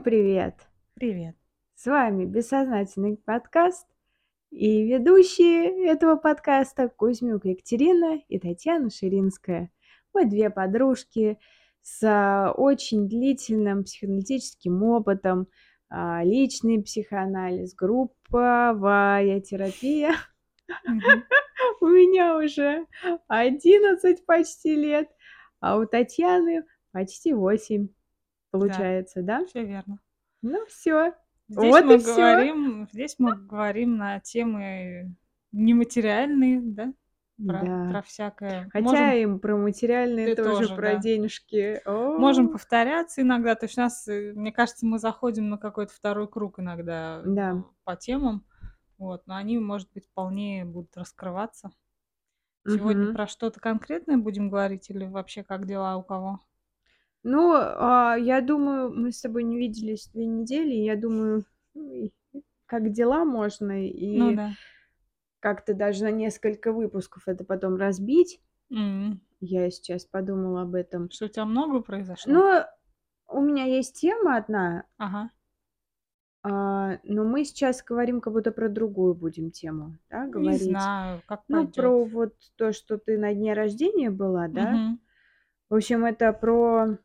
Всем привет! Привет. С вами Бессознательный подкаст и ведущие этого подкаста Кузьмюк Екатерина и Татьяна Ширинская. Мы две подружки с а, очень длительным психоаналитическим опытом, а, личный психоанализ, групповая терапия. У меня уже 11 почти лет, а у Татьяны почти 8 Да, получается, да? все верно. Ну все, Здесь вот и мы все. говорим, здесь мы говорим на темы нематериальные, да, про, Да. про всякое. Хотя Можем, им про материальные ты тоже, тоже, про да. денежки. Можем О, повторяться иногда. То есть у нас, э, мне кажется, мы заходим на какой-то второй круг иногда Да. э, по темам. Вот, но они, может быть, вполне будут раскрываться. Сегодня Мгм. про что-то конкретное будем говорить или вообще как дела у кого? Ну, а, я думаю, мы с тобой не виделись две недели, и я думаю, ну, как дела можно, Ну и да. как-то даже на несколько выпусков это потом разбить. М. Я сейчас подумала об этом. Что у тебя много произошло? Но у меня есть тема одна, Ага. а, но мы сейчас говорим как будто про другую будем тему, да, Не говорить. знаю, как Ну, пойдет. про вот то, что ты на дне рождения была, да? Мгм. В общем, это про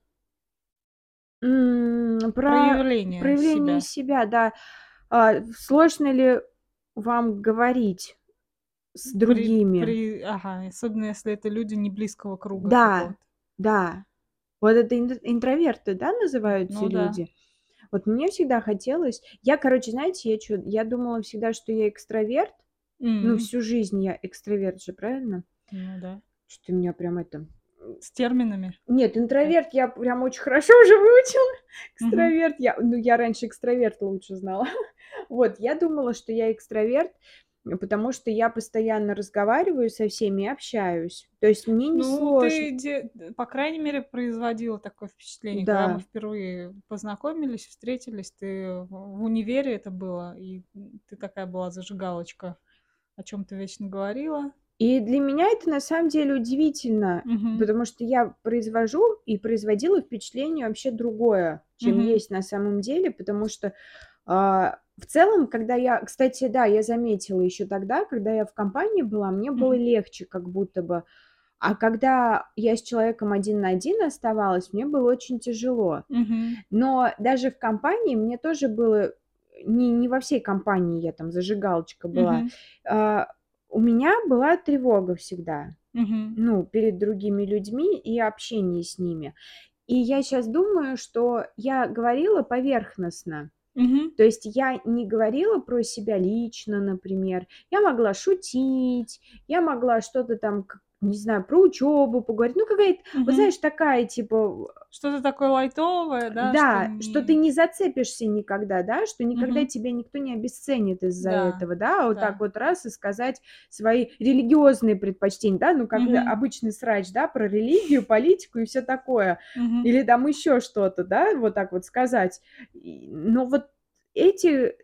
м, про Проявление проявление себя. себя, да. А, сложно ли вам говорить с При, другими? при, ага, особенно если это люди не близкого круга Да, какого-то. да. Вот это ин- интроверты, да, называются Ну да. люди. Вот мне всегда хотелось. Я, короче, знаете, я чё, я думала всегда, что я экстраверт. Ну, М, всю жизнь я экстраверт же, правильно? Ну да. Что у меня прям это. С терминами. Нет, Э, интроверт я прям очень хорошо уже выучила. Экстраверт я, ну, я раньше экстраверт лучше знала. Вот, я думала, что я экстраверт, потому что я постоянно разговариваю со всеми и общаюсь. То есть мне не Ну, сложно. ты, де- по крайней мере, производила такое впечатление, когда мы впервые познакомились, встретились, ты в универе это было, и ты такая была зажигалочка, о чем ты вечно говорила. И для меня это на самом деле удивительно, Мгм. потому что я произвожу и производила впечатление вообще другое, чем Мгм. есть на самом деле, потому что а, в целом, когда я, кстати, да, я заметила еще тогда, когда я в компании была, мне было Мгм. легче как будто бы. А когда я с человеком один на один оставалась, мне было очень тяжело. Мгм. Но даже в компании мне тоже было не, не во всей компании я там зажигалочка была. А, у меня была тревога всегда, Мгм. ну, перед другими людьми и общение с ними. И я сейчас думаю, что я говорила поверхностно. Мгм. То есть я не говорила про себя лично, например. Я могла шутить, я могла что-то там, не знаю, про учебу поговорить. Ну, какая-то, вот Мгм. знаешь, такая, типа, Что-то такое лайтовое, да, что да, что ты не... зацепишься никогда, да, что никогда Мгм. тебя никто не обесценит из-за Да, этого, да, а вот так да. вот раз и сказать свои религиозные предпочтения, да, ну, как Мгм. обычный срач, да, про религию, политику и все такое, Мгм. или там еще что-то, да, вот так вот сказать. Но вот эти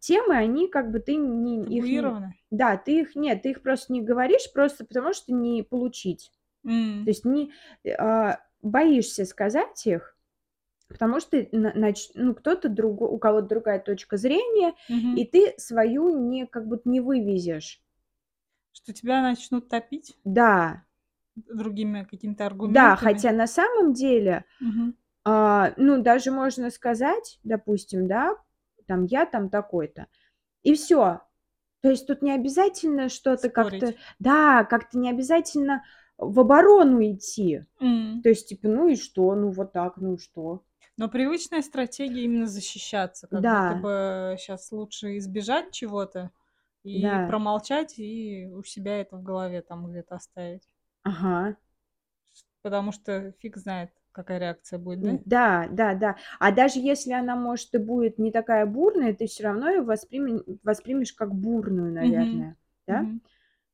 темы, они как бы ты не, их не, да, ты их нет, ты их просто не говоришь просто потому, что не получить. То М. есть не а, боишься сказать их, потому что на- нач- ну, кто-то другой, у кого-то другая точка зрения, Мгм. и ты свою не как будто не вывезешь. Что тебя начнут топить Да, другими какими-то да, аргументами. хотя на самом деле, Мгм. а, ну, даже можно сказать, допустим, да, там я там такой-то, и все. То есть тут не обязательно что-то как-то, да, как-то не обязательно в оборону идти. М. То есть, типа, ну и что, ну вот так, ну и что. Но привычная стратегия именно защищаться, как будто Да, бы сейчас лучше избежать чего-то и да, промолчать, и у себя это в голове там где-то оставить. ага. Потому что фиг знает, какая реакция будет, да? Да, да, да. А даже если она, может, и будет не такая бурная, ты все равно ее восприме- воспримешь как бурную, наверное, да? Мгм.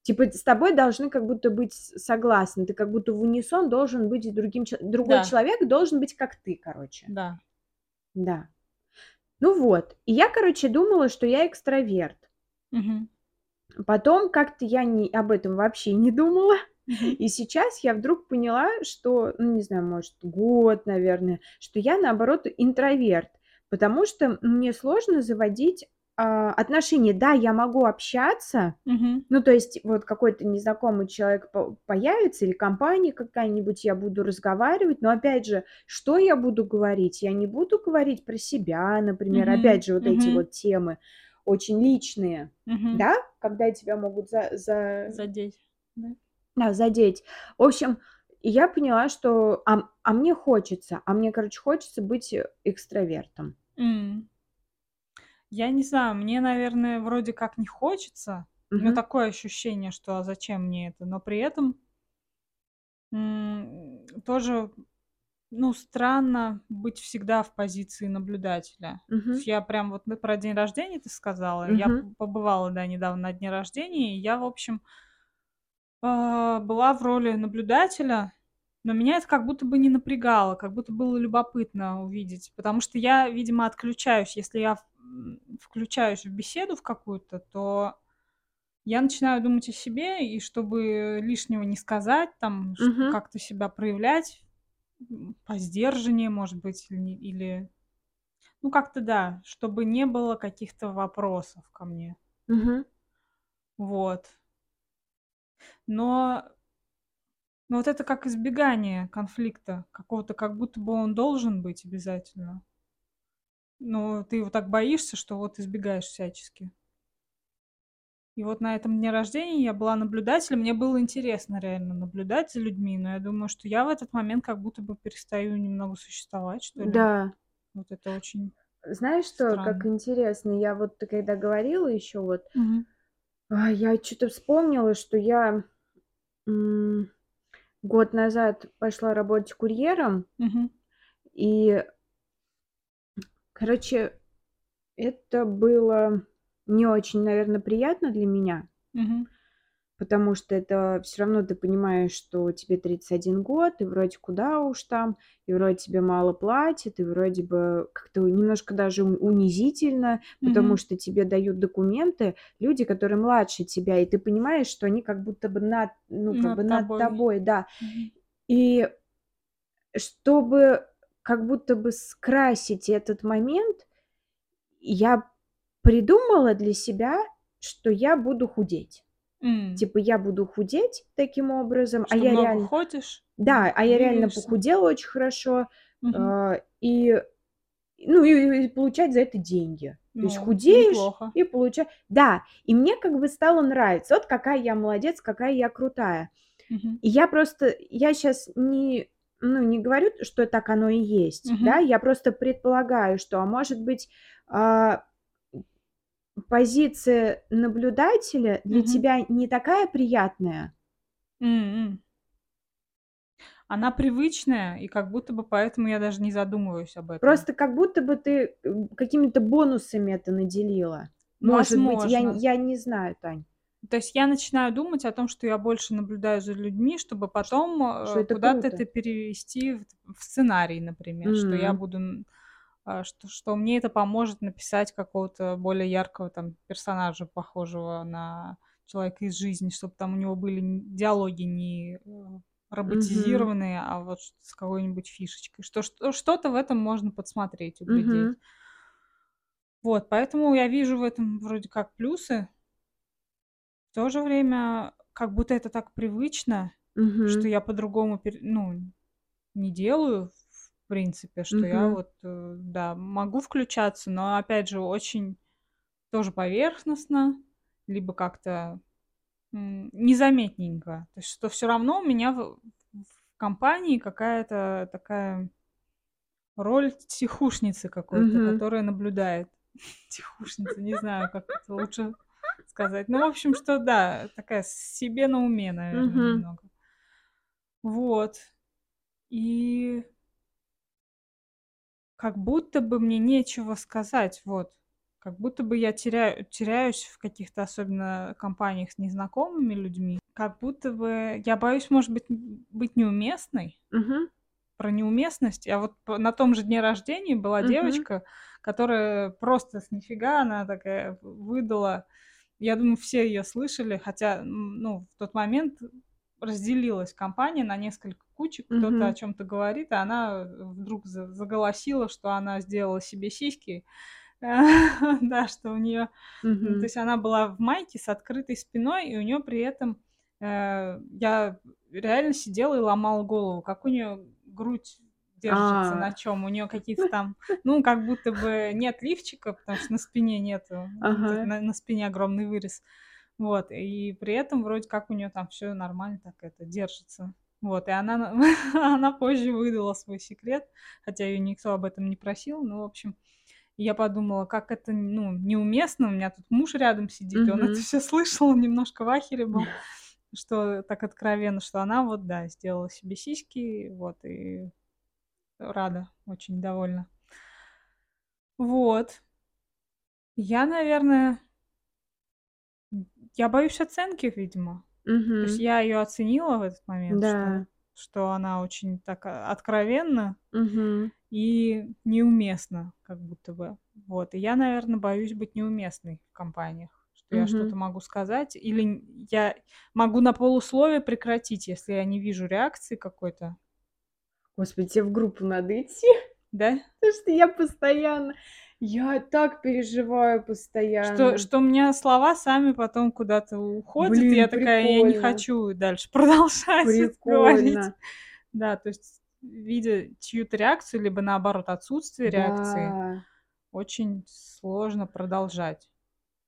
Типа с тобой должны как будто быть согласны, ты как будто в унисон должен быть другим, другой Да, человек должен быть как ты, короче, да. да. Ну вот, и я, короче, думала, что я экстраверт. Мгм. Потом как-то я не, об этом вообще не думала. И сейчас я вдруг поняла, что, ну, не знаю, может, год, наверное, что я, наоборот, интроверт. Потому что мне сложно заводить а, отношения. Да, я могу общаться, Мгм. ну, то есть вот какой-то незнакомый человек по- появится или компания какая-нибудь, я буду разговаривать, но опять же, что я буду говорить? Я не буду говорить про себя, например, Мгм. опять же, вот эти Мгм. вот темы очень личные, Мгм. да, когда тебя могут за, за- Задеть. Да. Да, задеть. В общем, я поняла, что а, а мне хочется, а мне, короче, хочется быть экстравертом. М. Я не знаю, мне, наверное, вроде как не хочется. Меня Мгм. такое ощущение, что а зачем мне это? Но при этом м, тоже, ну, странно быть всегда в позиции наблюдателя. Есть я прям вот ну, про день рождения ты сказала. Я Мгм. п- побывала, да, недавно на дне рождения, и я, в общем, была в роли наблюдателя, но меня это как будто бы не напрягало, как будто было любопытно увидеть, потому что я, видимо, отключаюсь. Если я включаюсь в беседу в какую-то, то я начинаю думать о себе, и чтобы лишнего не сказать, там, Мгм. как-то себя проявлять, по сдержаннее, может быть, или. Ну, как-то да, чтобы не было каких-то вопросов ко мне. Мгм. Вот. Но Но вот это как избегание конфликта какого-то, как будто бы он должен быть обязательно. Но ты его так боишься, что вот избегаешь всячески. И вот на этом дне рождения я была наблюдателем. Мне было интересно реально наблюдать за людьми, но я думаю, что я в этот момент как будто бы перестаю немного существовать, что ли. Да. Вот это очень... Знаешь что, как Странно. интересно, я вот когда говорила еще вот, Мгм. А, я что-то вспомнила, что я м, год назад пошла работать курьером, Мгм. и, короче, это было не очень, наверное, приятно для меня, Мгм. Потому что это все равно ты понимаешь, что тебе 31 год, и вроде куда уж там, и вроде тебе мало платят, и вроде бы как-то немножко даже унизительно, потому Мгм. что тебе дают документы люди, которые младше тебя, и ты понимаешь, что они как будто бы над, ну, как Над бы над тобой. тобой, да. Мгм. И чтобы как будто бы скрасить этот момент, я придумала для себя, что я буду худеть. М. Типа я буду худеть таким образом, а Что я много реально... ходишь, Да, а я реально похудела очень хорошо, Мгм. а, и, ну, и, и получать за это деньги. То есть Ну, худеешь неплохо. и получаешь... Да, и мне как бы стало нравиться. Вот какая я молодец, какая я крутая. Мгм. И я просто, я сейчас не, ну, не говорю, что так оно и есть, да, Мгм. я просто предполагаю, что, а может быть, а, позиция наблюдателя для Мгм. тебя не такая приятная. М. Она привычная, и как будто бы поэтому я даже не задумываюсь об этом. Просто как будто бы ты какими-то бонусами это наделила. Может быть, я, Возможно. я не знаю, Тань, То есть я начинаю думать о том, что я больше наблюдаю за людьми, чтобы потом э, куда-то это перевести в, в сценарий, например, что я буду, что, что мне это поможет написать какого-то более яркого там персонажа, похожего на человека из жизни, чтобы там у него были диалоги не э, роботизированные, а вот с какой-нибудь фишечкой. Что, что, что-то в этом можно подсмотреть, углядеть. мгм, Вот, поэтому я вижу в этом вроде как плюсы. В то же время, как будто это так привычно, что мгм, я по-другому, ну, не делаю, в принципе, что я мгм, вот, э, да, могу включаться, но, опять же, очень тоже поверхностно, либо как-то м, незаметненько. То есть, что все равно у меня в, в компании какая-то такая роль тихушницы какой-то, мгм. которая наблюдает. Тихушница, не знаю, как это лучше сказать. Ну, в общем, что да, такая себе на уме, наверное, Мгм. немного. Вот. И как будто бы мне нечего сказать, вот. Как будто бы я теряю, теряюсь в каких-то особенно компаниях с незнакомыми людьми. Как будто бы я боюсь, может быть, быть неуместной. Мгм. Про неуместность. А вот на том же дне рождения была Мгм. девочка, которая просто с нифига, она такая выдала. Я думаю, все ее слышали, хотя, ну, в тот момент разделилась компания на несколько кучек, кто-то о Мгм. чем-то говорит, а она вдруг за заголосила, что она сделала себе сиськи. Да, что у нее, то есть она была в майке с открытой спиной, и у нее при этом, э, я реально сидела и ломала голову, как у нее грудь держится, на А. чем У нее какие-то там, ну, как будто бы нет лифчика, потому что на спине нету, Ага. на на спине огромный вырез. Вот, и при этом вроде как у нее там все нормально так это держится. Вот, и она на она позже выдала свой секрет, хотя ее никто об этом не просил. Ну, в общем, я подумала, как это, ну, неуместно. У меня тут муж рядом сидит, и он это все слышал, он немножко в ахере был, что так откровенно, что она вот, да, сделала себе сиськи, вот, и рада, очень довольна. Вот. Я, наверное я боюсь оценки, видимо. То есть я ее оценила в этот момент, что Да. что она очень так, а, откровенна Мгм. и неуместна как будто бы. Вот. И я, наверно, боюсь быть неуместной в компаниях, что я что-то могу сказать или я могу на полуслове прекратить, если я не вижу реакции какой-то. Господи, те в группу надо идти. Да? Потому что я постоянно я так переживаю Что постоянно. что у меня слова сами потом куда-то уходят, и я Блин, такая: "Я не прикольно. хочу дальше продолжать говорить". Прикольно. Да, то есть, видя чью-то реакцию, либо наоборот отсутствие реакции, Да. очень сложно продолжать.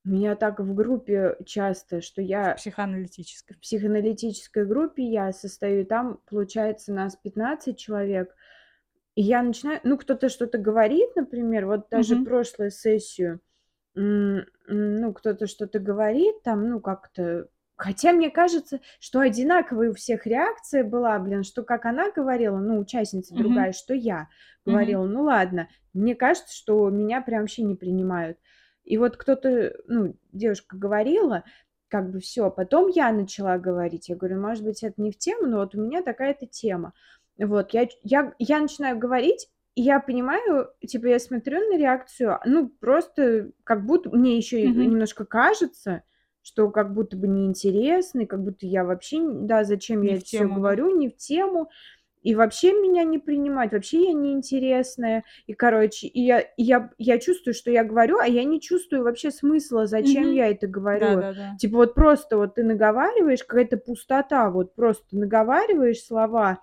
Меня так в группе часто, что В я психоаналитической. в психоаналитической группе я состою, там, получается, нас 15 человек. И я начинаю ну, кто-то что-то говорит, например, вот даже Мгм. прошлую сессию, ну, кто-то что-то говорит там, ну, как-то хотя мне кажется, что одинаковая у всех реакция была, блин, что как она говорила, ну, участница Мгм. другая, что я говорила. Ну, ладно. Мне кажется, что меня прям вообще не принимают. И вот кто-то, ну, девушка говорила, как бы всё. Потом я начала говорить. Я говорю: "Может быть, это не в тему, но вот у меня такая-то тема". Вот я я я начинаю говорить, и я понимаю, типа, я смотрю на реакцию, ну, просто как будто мне еще Мгм. немножко кажется, что как будто бы неинтересно, и как будто я вообще да, зачем Не я это да? говорю, не в тему, и вообще меня не принимают, вообще я неинтересная. И, короче, и я и я я чувствую, что я говорю, а я не чувствую вообще смысла, зачем Мгм. я это говорю. Да-да-да. Типа вот просто вот ты наговариваешь, какая-то пустота, вот просто наговариваешь слова,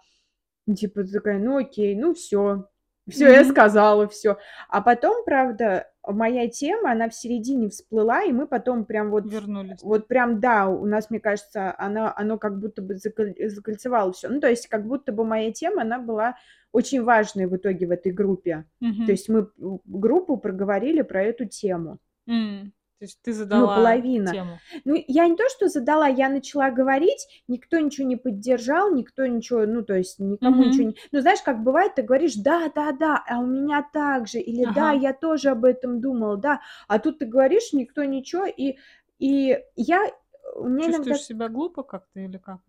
типа ты такая: "Ну, окей, ну всё, всё, я Мгм. сказала всё". А потом, правда, моя тема, она в середине всплыла, и мы потом прям вот Вернулись, вот прям, да, у нас, мне кажется, она оно как будто бы заколь закольцевало всё. Ну, то есть как будто бы моя тема, она была очень важной в итоге в этой группе. То Мгм. есть мы группу проговорили про эту тему. М. То есть ты Ну, задала половина. тему. Ну, я не то что задала, я начала говорить, никто ничего не поддержал, никто ничего, ну, то есть никому ничего Мгм. не Ну, знаешь, как бывает, ты говоришь: "Да-да-да, а у меня так же", или "Да, Ага. я тоже об этом думала", да. А тут ты говоришь, никто ничего, и и я у меня иногда Чувствуешь себя глупо как-то или как?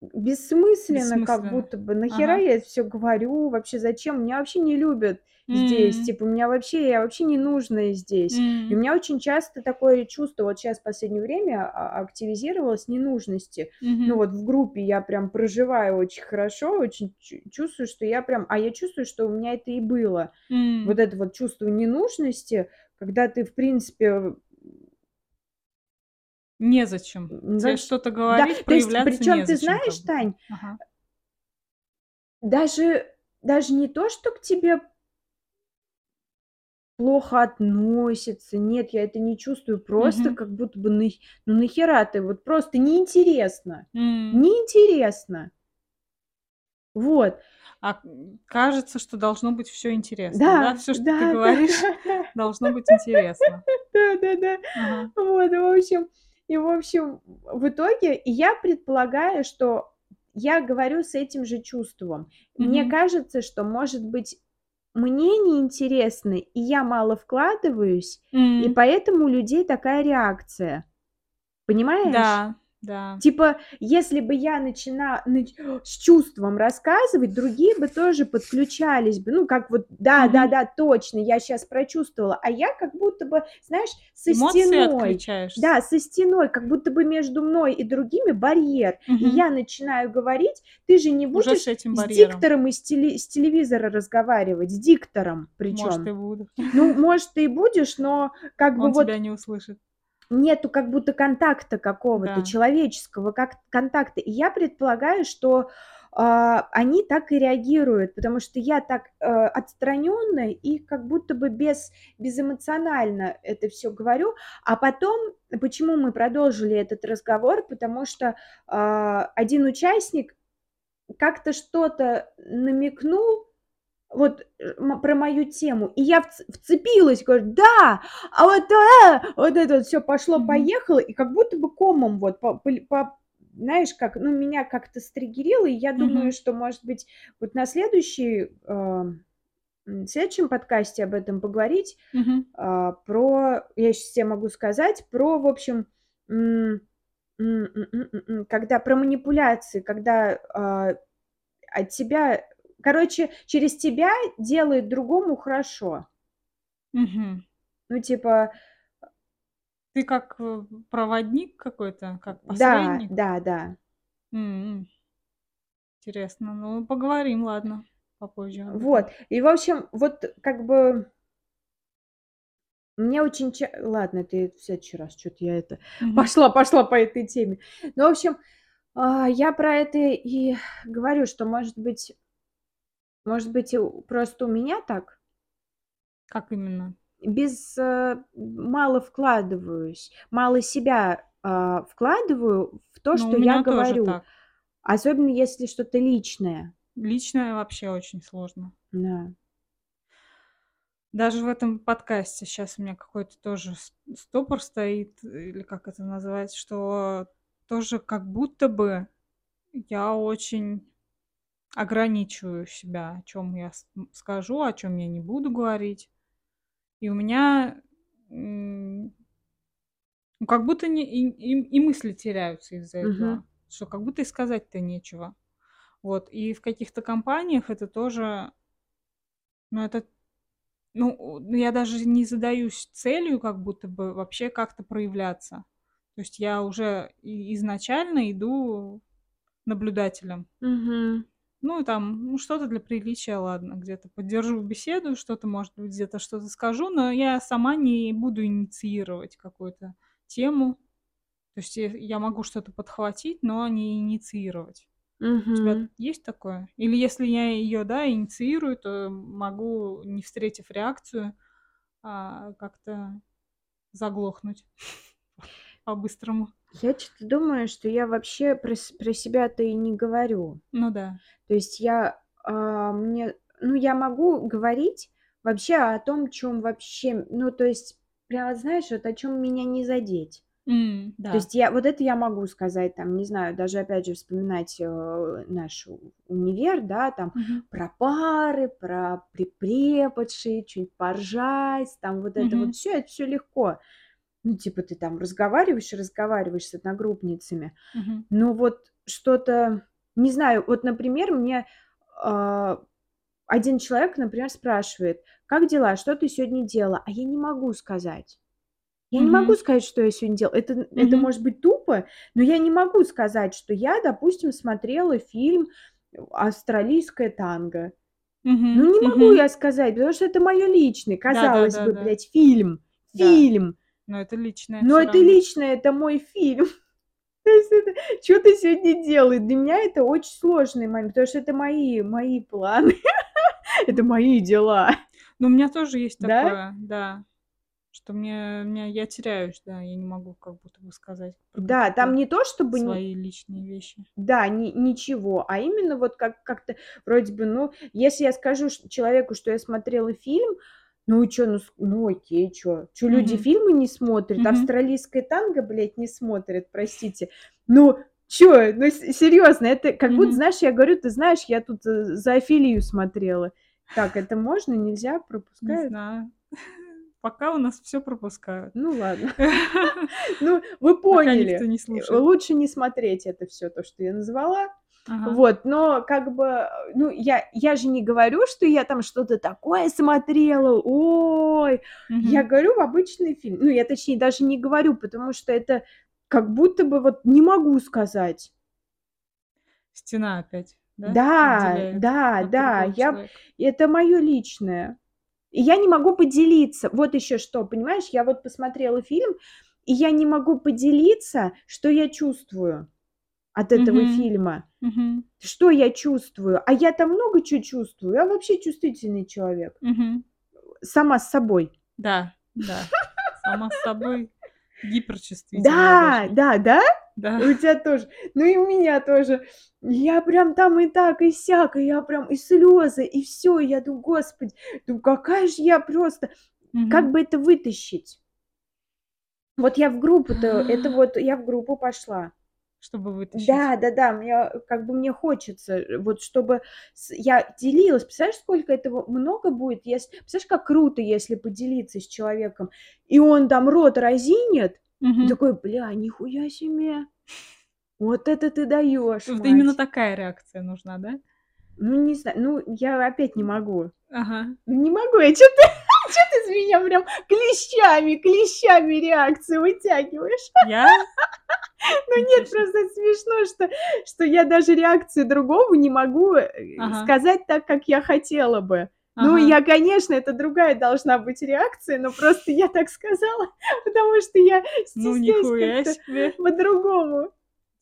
Бессмысленно как Бессмысленно. будто бы. Нахера Ага. я это всё говорю? Вообще зачем? Меня вообще не любят здесь. М. Типа, меня вообще я вообще ненужная здесь. И у меня очень часто такое чувство, вот щас в последнее время а активизировалось, ненужности. Ну, Мгм. вот в группе я прям проживаю очень хорошо, очень чу чувствую, что я прям а я чувствую, что у меня это и было. М. Вот это вот чувство ненужности, когда ты, в принципе Незачем. М, Те вообще что-то да, говорить, есть, проявляться причём ты незачем как знаешь. Тань Ага. даже даже не то, что к тебе плохо относятся. Нет, я это не чувствую. Просто Мгм. как будто бы нах ну, нахера ты? Вот просто неинтересно. М. Неинтересно. Вот. А, кажется, что должно быть всё интересно, да? Да, Всё, что ты да, да. говоришь, должно быть интересно. Да-да-да. Ага. Вот, в общем и, в общем, в итоге и я предполагаю, что я говорю с этим же чувством. Мне Мгм. кажется, что, может быть, мне неинтересно, и я мало вкладываюсь, и М. поэтому у людей такая реакция. Понимаешь? Да, Да. Типа, если бы я начинала с чувством рассказывать, другие бы тоже подключались бы. Ну, как вот, да, Мгм. да, да, точно, я сейчас прочувствовала. А я как будто бы, знаешь, со Эмоции стеной. Да, со стеной, как будто бы между мной и другими барьер. И Мгм. я начинаю говорить, ты же не Уже будешь с этим с диктором из, теле- с телевизора разговаривать, с диктором Может, и причем. буду. Ну, может, ты и будешь, но как бы Он вот тебя не услышит. Нету как будто контакта какого-то, Да. человеческого как контакта. И я предполагаю, что а, они так и реагируют, потому что я так э, отстраненно и как будто бы без, безэмоционально это все говорю. А потом, почему мы продолжили этот разговор? Потому что а, один участник как-то что-то намекнул, вот э, про мою тему, и я вц- вцепилась, говорю, да, а вот, э, вот это вот все пошло-поехало, и как будто бы комом вот, по, по- по- знаешь, как, ну, меня как-то стригерило, и я думаю, Мгм. что, может быть, вот на следующий, э, м, следующем подкасте об этом поговорить, Мгм. а, про, я сейчас тебе могу сказать, про, в общем, м, когда про манипуляции, когда а, от тебя, короче, через тебя делает другому хорошо. Мгм. Ну, типа, Ты как э, проводник какой-то, как да, посредник? да, да. М. Интересно. Ну, поговорим, ладно, попозже. Вот. И, в общем, вот как бы мне очень... Ладно, ты в следующий раз, что-то я это... Мгм. Пошла, пошла по этой теме. Ну, в общем, а, я про это и говорю, что, может быть, может быть, просто у меня так, Как именно? без... э, мало вкладываюсь, мало себя а, вкладываю в то, Ну, что у я меня тоже говорю. так. Особенно, если что-то личное. Личное вообще очень сложно. Да. Даже в этом подкасте сейчас у меня какой-то тоже стопор стоит, или как это назвать, что тоже как будто бы я очень ограничиваю себя, о чем я скажу, о чем я не буду говорить. И у меня ну, как будто не, и, и- и мысли теряются из-за Мгм. этого, что как будто и сказать-то нечего. Вот, и в каких-то компаниях это тоже, ну, это, ну, ну, я даже не задаюсь целью как будто бы вообще как-то проявляться. То есть я уже изначально иду наблюдателем. Мгм. Ну, там, ну, что-то для приличия, ладно, где-то поддержу беседу, что-то, может быть, где-то что-то скажу, но я сама не буду инициировать какую-то тему. То есть я я могу что-то подхватить, но не инициировать. У тебя есть такое? Или если я ее, да, инициирую, то могу, не встретив реакцию, а, как-то заглохнуть по-быстрому. Я что-то думаю, что я вообще про, про себя-то и не говорю. Ну да. То есть я а, мне, ну, я могу говорить вообще о том, чем вообще, ну, то есть, прямо знаешь, вот о чем меня не задеть. То да. есть я вот это я могу сказать, там, не знаю, даже опять же вспоминать э, наш универ, да, там Мгм. про пары, про преподши, чуть поржать, там вот это Мгм. вот все, это все легко. Ну, типа ты там разговариваешь и разговариваешь с одногруппницами. Мгм. Но вот что-то, не знаю, вот, например, мне а, один человек, например, спрашивает, как дела, что ты сегодня делала? А я не могу сказать. Я не могу сказать, что я сегодня делала. Это, это Мгм. может быть тупо, но я не могу сказать, что я, допустим, смотрела фильм «Австралийское танго». Мгм. Ну, не могу Мгм. я сказать, потому что это мое личное. Казалось бы, Да-да-да-да. блядь, фильм. Да. Но это личное Но это равно. личное, это мой фильм. То есть это, что ты сегодня делаешь? Для меня это очень сложный момент, потому что это мои, мои планы, это мои дела. Ну, у меня тоже есть Да? такое, да, что мне, мне я теряюсь, да, я не могу как будто бы сказать Да, там не то, чтобы... не- свои личные вещи. Да, ни- ничего, а именно вот как, как-то вроде бы, ну, если я скажу человеку, что я смотрела фильм, ну и чё, ну, ну окей, чё, чё люди Мгм. фильмы не смотрят, Мгм. австралийское танго, блядь, не смотрят, простите. Ну, чё, ну серьезно, это как будто, Мгм. знаешь, я говорю, ты знаешь, я тут э, за смотрела. Так, это можно, нельзя, Не пропускают? знаю. пока у нас все пропускают. Ну ладно. Ну, вы поняли. не. Лучше не смотреть это все, то, что я назвала. Ага. Вот, но как бы, ну, я, я же не говорю, что я там что-то такое смотрела, ой, я Мгм. говорю в обычный фильм. Ну, я точнее даже не говорю, потому что это как будто бы вот не могу сказать. Стена опять, да, Да, отделяет да, да, я, это мое личное. И я не могу поделиться. Вот еще что, понимаешь, я вот посмотрела фильм, и я не могу поделиться, что я чувствую от этого Мгм. фильма. Мгм. Что я чувствую? А я там много чего чувствую. Я вообще чувствительный человек. Мгм. Сама с собой. Да, да. Сама с собой гиперчувствительная Да, да, да? Да. У тебя тоже. Ну и у меня тоже. Я прям там и так, и сяк, и я прям и слезы, и все. Я думаю, господи, ну какая же я просто... Как Мгм. бы это вытащить? Вот я в группу-то, это вот я в группу пошла. Чтобы вытащить. Да, да, да, мне как бы мне хочется, э, вот чтобы с- я делилась. Представляешь, сколько этого много будет, если, представляешь, как круто, если поделиться с человеком, и он там рот разинет, и Мгм. такой, бля, нихуя себе, вот это ты даешь, Вот именно такая реакция нужна, да? Ну не знаю, ну я опять не могу, Ага. Не могу, я что что ты с меня прям клещами, клещами реакцию вытягиваешь? Я? Ну нет, просто смешно, что, что я даже реакцию другому не могу э, Ага. сказать так, как я хотела бы. Ну, Ага. я, конечно, это другая должна быть реакция, но просто я так сказала, потому что я Ну, стесняюсь нихуя как-то по-другому.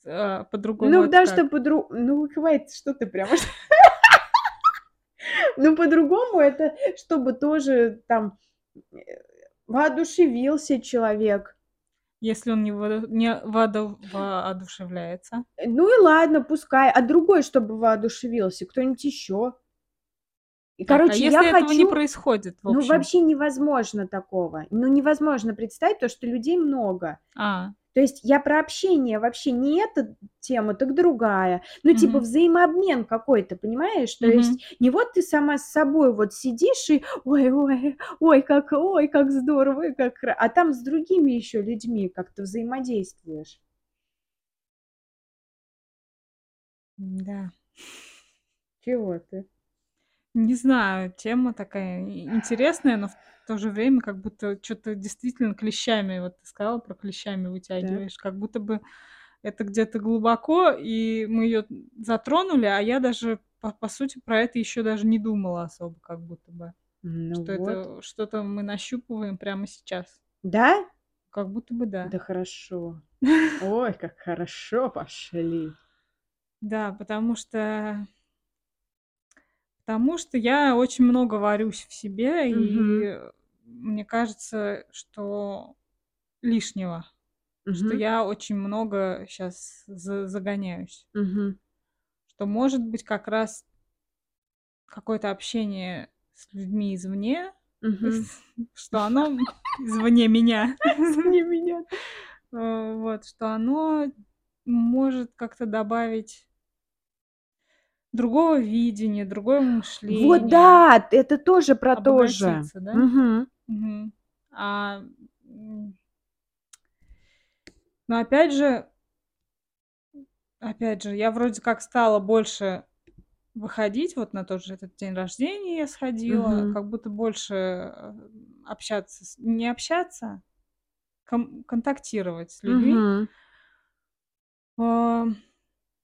А, по-другому Ну, да, что по-другому... Ну, хватит, что ты прямо... Ну, по-другому это, чтобы тоже там э, воодушевился человек. Если он не, воду- не воду- воодушевляется. Ну и ладно, пускай. А другой, чтобы воодушевился, кто-нибудь еще. И, Так, короче, а если я этого не хочу... происходит, в Ну, общем? вообще невозможно такого. Ну, невозможно представить то, что людей много. А, То есть я про общение вообще не эта тема, так другая. Ну, типа Мгм. взаимообмен какой-то, понимаешь? То Мгм. есть не вот ты сама с собой вот сидишь и ой, ой, как, ой, как здорово, ой, как... хра-», А там с другими еще людьми как-то взаимодействуешь. да. Чего ты? Не знаю, тема такая и- интересная, но в то же время как будто что-то действительно клещами, вот ты сказала про клещами вытягиваешь, как будто бы это где-то глубоко, и мы ее затронули, а я даже, по, по сути, про это еще даже не думала особо, как будто бы. Ну что вот. это что-то мы нащупываем прямо сейчас. Да? Как будто бы да. Да хорошо. Ой, как хорошо пошли. Да, потому что потому что я очень много варюсь в себе, Мгм. и мне кажется, что лишнего, что Мгм. я очень много сейчас загоняюсь, Мгм. что может быть как раз какое-то общение с людьми извне, Мгм. что оно извне меня, Не меня. э, вот, что оно может как-то добавить другого видения, другого мышления. Вот да, это тоже про то же. Да? Мгм. Мгм. А, но опять же, опять же, я вроде как стала больше выходить, вот на тот же этот день рождения я сходила, Мгм. как будто больше э, общаться, не общаться, кон- контактировать с людьми. Мгм.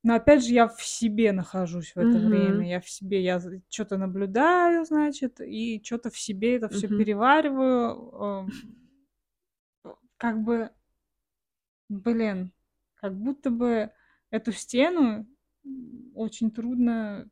Но опять же, я в себе нахожусь в это Мгм. время. Я в себе, я что-то наблюдаю, значит, и что-то в себе это все Мгм. перевариваю. ам, Как бы, блин, как будто бы эту стену очень трудно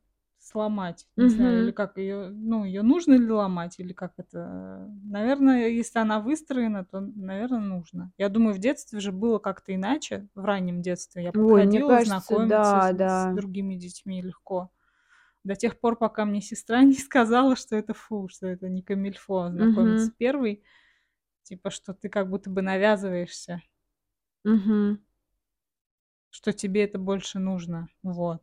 сломать. Не знаю, или как ее, ну, ее нужно ли ломать, или как это. Наверное, если она выстроена, то, наверное, нужно. Я думаю, в детстве же было как-то иначе, в раннем детстве. Я Ой, подходила кажется, знакомиться да, с, с да. другими детьми легко. До тех пор, пока мне сестра не сказала, что это фу, что это не камильфо знакомиться Мгм. первый. Типа, что ты как будто бы навязываешься, Мгм. что тебе это больше нужно. Вот.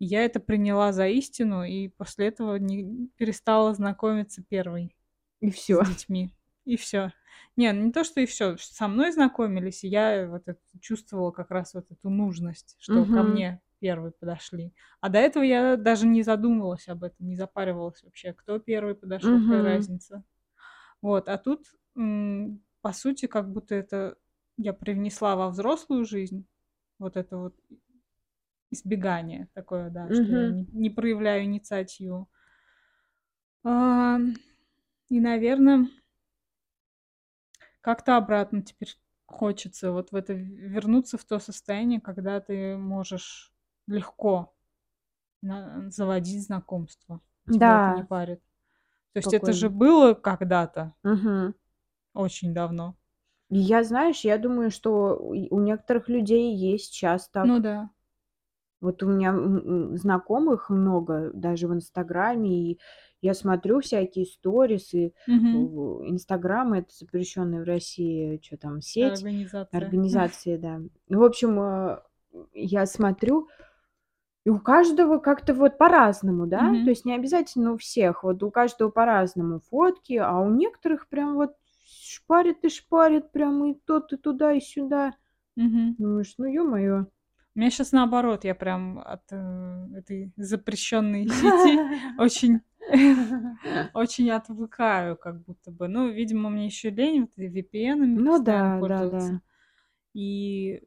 Я это приняла за истину, и после этого не перестала знакомиться первой. И с всё. детьми. И всё. Не, ну не то, что и всё. Со мной знакомились, и я вот это чувствовала как раз вот эту нужность, что ко Мгм. мне первые подошли. А до этого я даже не задумывалась об этом, не запаривалась вообще, кто первый подошел, какая Мгм. разница. Вот, а тут, по сути, как будто это я привнесла во взрослую жизнь вот это вот избегание такое, да, что я не не проявляю инициативу. Ам, и, наверно как-то обратно теперь хочется вот в это вернуться в то состояние, когда ты можешь легко на заводить знакомства. Тебя это не Да. парит. То есть это же было когда-то Мгм. очень давно. Я, знаешь, я думаю, что у некоторых людей есть щас Ну да. Вот у меня, знакомых много даже в "Инстаграме", и я смотрю всякие сторисы. Мгм. В "Инстаграм"- это запрещенная в России, чё там, сеть, Организация. организация, да. Ну, в общем, э, я смотрю, и у каждого как-то вот по-разному, да. То Мгм. есть не обязательно у всех, вот у каждого по-разному фотки, а у некоторых прям вот шпарит и шпарит, прям и тот, и туда, и сюда. Мгм. Думаешь: "Ну, ё-моё". У меня щас наоборот, я прям от, э, этой запрещенной сети очень очень отвыкаю как будто бы. Ну, видимо, мне еще лень вот VPN Ну да, да-да. пользоваться. И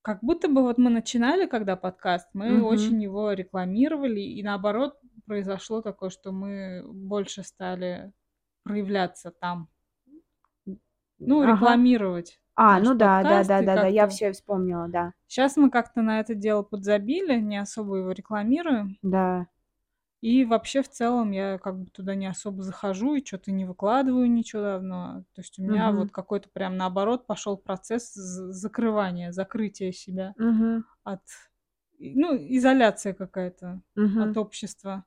как будто бы вот мы начинали когда подкаст, мы Мгм. очень его рекламировали, и наоборот произошло такое, что мы больше стали проявляться там. Ну, Ага. рекламировать А, ну да, подкаст и да-да-да-да, я как-то всё вспомнила, да. Щас мы как-то на это дело подзабили, не особо его рекламируем. Да. И вообще, в целом, я как бы туда не особо захожу и чё-то не выкладываю ничего давно. То есть у меня Мгм. вот какой-то прям наоборот пошёл процесс закрывания, закрытия себя Мгм. от ну, изоляция какая-то от Мгм. общества.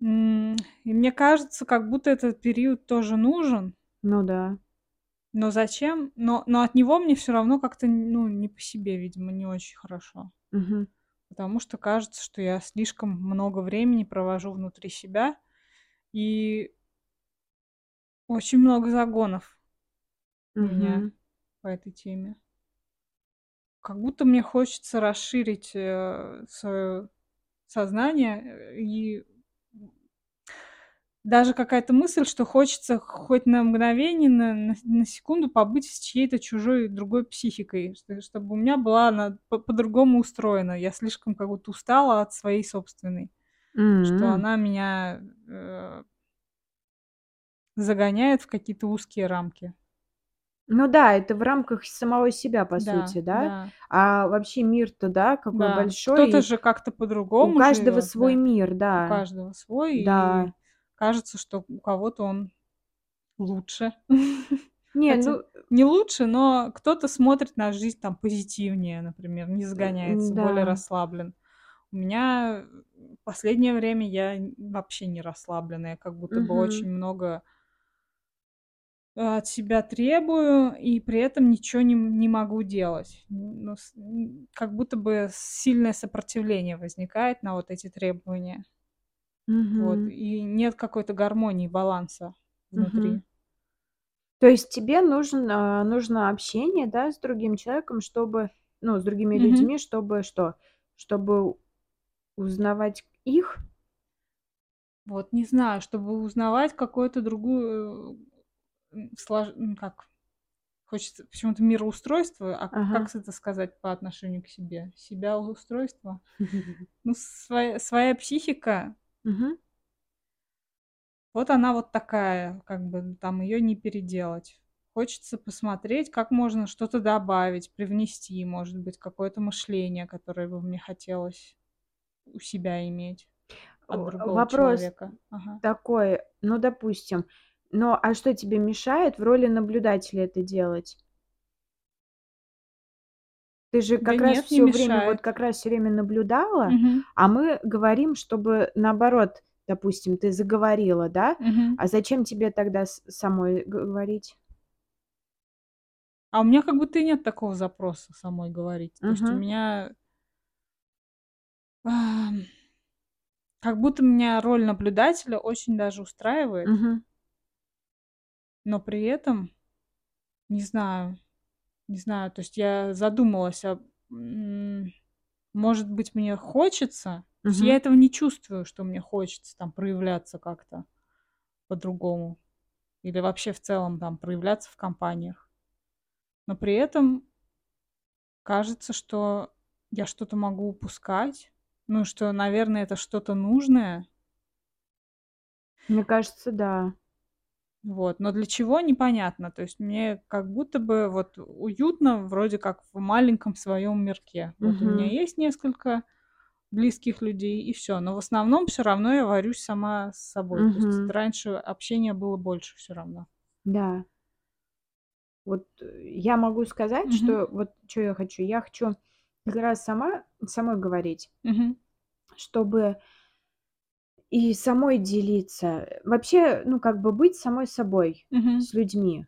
И мне кажется, как будто этот период тоже нужен. Ну да. Но зачем? Но но от него мне всё равно как-то, ну, не по себе, видимо, не очень хорошо. Мгм. Потому что кажется, что я слишком много времени провожу внутри себя и очень много загонов у меня по этой теме. Как будто мне хочется расширить, э, своё сознание, э, и даже какая-то мысль, что хочется хоть на мгновение, на на на секунду побыть с чьей-то чужой другой психикой, что чтобы у меня была она по по-другому устроена. Я слишком как будто устала от своей собственной, что М. она меня, э загоняет в какие-то узкие рамки. Ну да, это в рамках самого себя, по Да, сути, да? да. А вообще мир-то, да, какой Да, большой, кто-то и же как-то у по-другому каждого живёт, свой да. мир, У да. каждого свой, и Да. Кажется, что у кого-то он лучше. Не, Хотя ну не лучше, но кто-то смотрит на жизнь там позитивнее, например, не загоняется, более да. расслаблен. У меня последнее время я вообще не расслабленная, как будто бы Мгм. очень много от себя требую и при этом ничего не не могу делать. Ну, как будто бы сильное сопротивление возникает на вот эти требования. Вот, Мгм. и нет какой-то гармонии, баланса Мгм. внутри. То есть тебе нужен а, нужно общение, да, с другим человеком, чтобы ну, с другими Мгм. людьми, чтобы что? Чтобы узнавать их? Вот не знаю, чтобы узнавать какую-то другую, м, слож ну, как, хочется почему-то мироустройство, а Ага. как это сказать по отношению к себе? Себя-устройство? Ну, своя своя психика Мгм. вот она вот такая, как бы там её не переделать. Хочется посмотреть, как можно что-то добавить, привнести, может быть, какое-то мышление, которое бы мне хотелось у себя иметь от другого вопрос человека. Ага. такой, ну, допустим, ну, а что тебе мешает в роли наблюдателя это делать? Ты же Да как раз нет, не всё время, вот как раз всё время наблюдала, Мгм. а мы говорим, чтобы наоборот, допустим, ты заговорила, да? Мгм. А зачем тебе тогда самой говорить? А у меня как будто и нет такого запроса самой говорить. То есть у меня Как будто меня роль наблюдателя очень даже устраивает. Мгм. Но при этом, не знаю, не знаю, то есть я задумалась, а может быть, мне хочется, то есть я этого не чувствую, что мне хочется там проявляться как-то по-другому. Или вообще в целом там проявляться в компаниях. Но при этом кажется, что я что-то могу упускать. Ну, что, наверное, это что-то нужное. Мне кажется, да. Вот. Но для чего непонятно. То есть мне как будто бы вот уютно, вроде как в маленьком своем мирке. Вот у меня есть несколько близких людей, и все. Но в основном все равно я варюсь сама с собой. То есть раньше общения было больше все равно. Да. Вот э, я могу сказать, Мгм. что вот что я хочу. Я хочу как раз сама самой говорить, Мгм. чтобы и самой делиться. Вообще, ну, как бы быть самой собой Мгм. с людьми.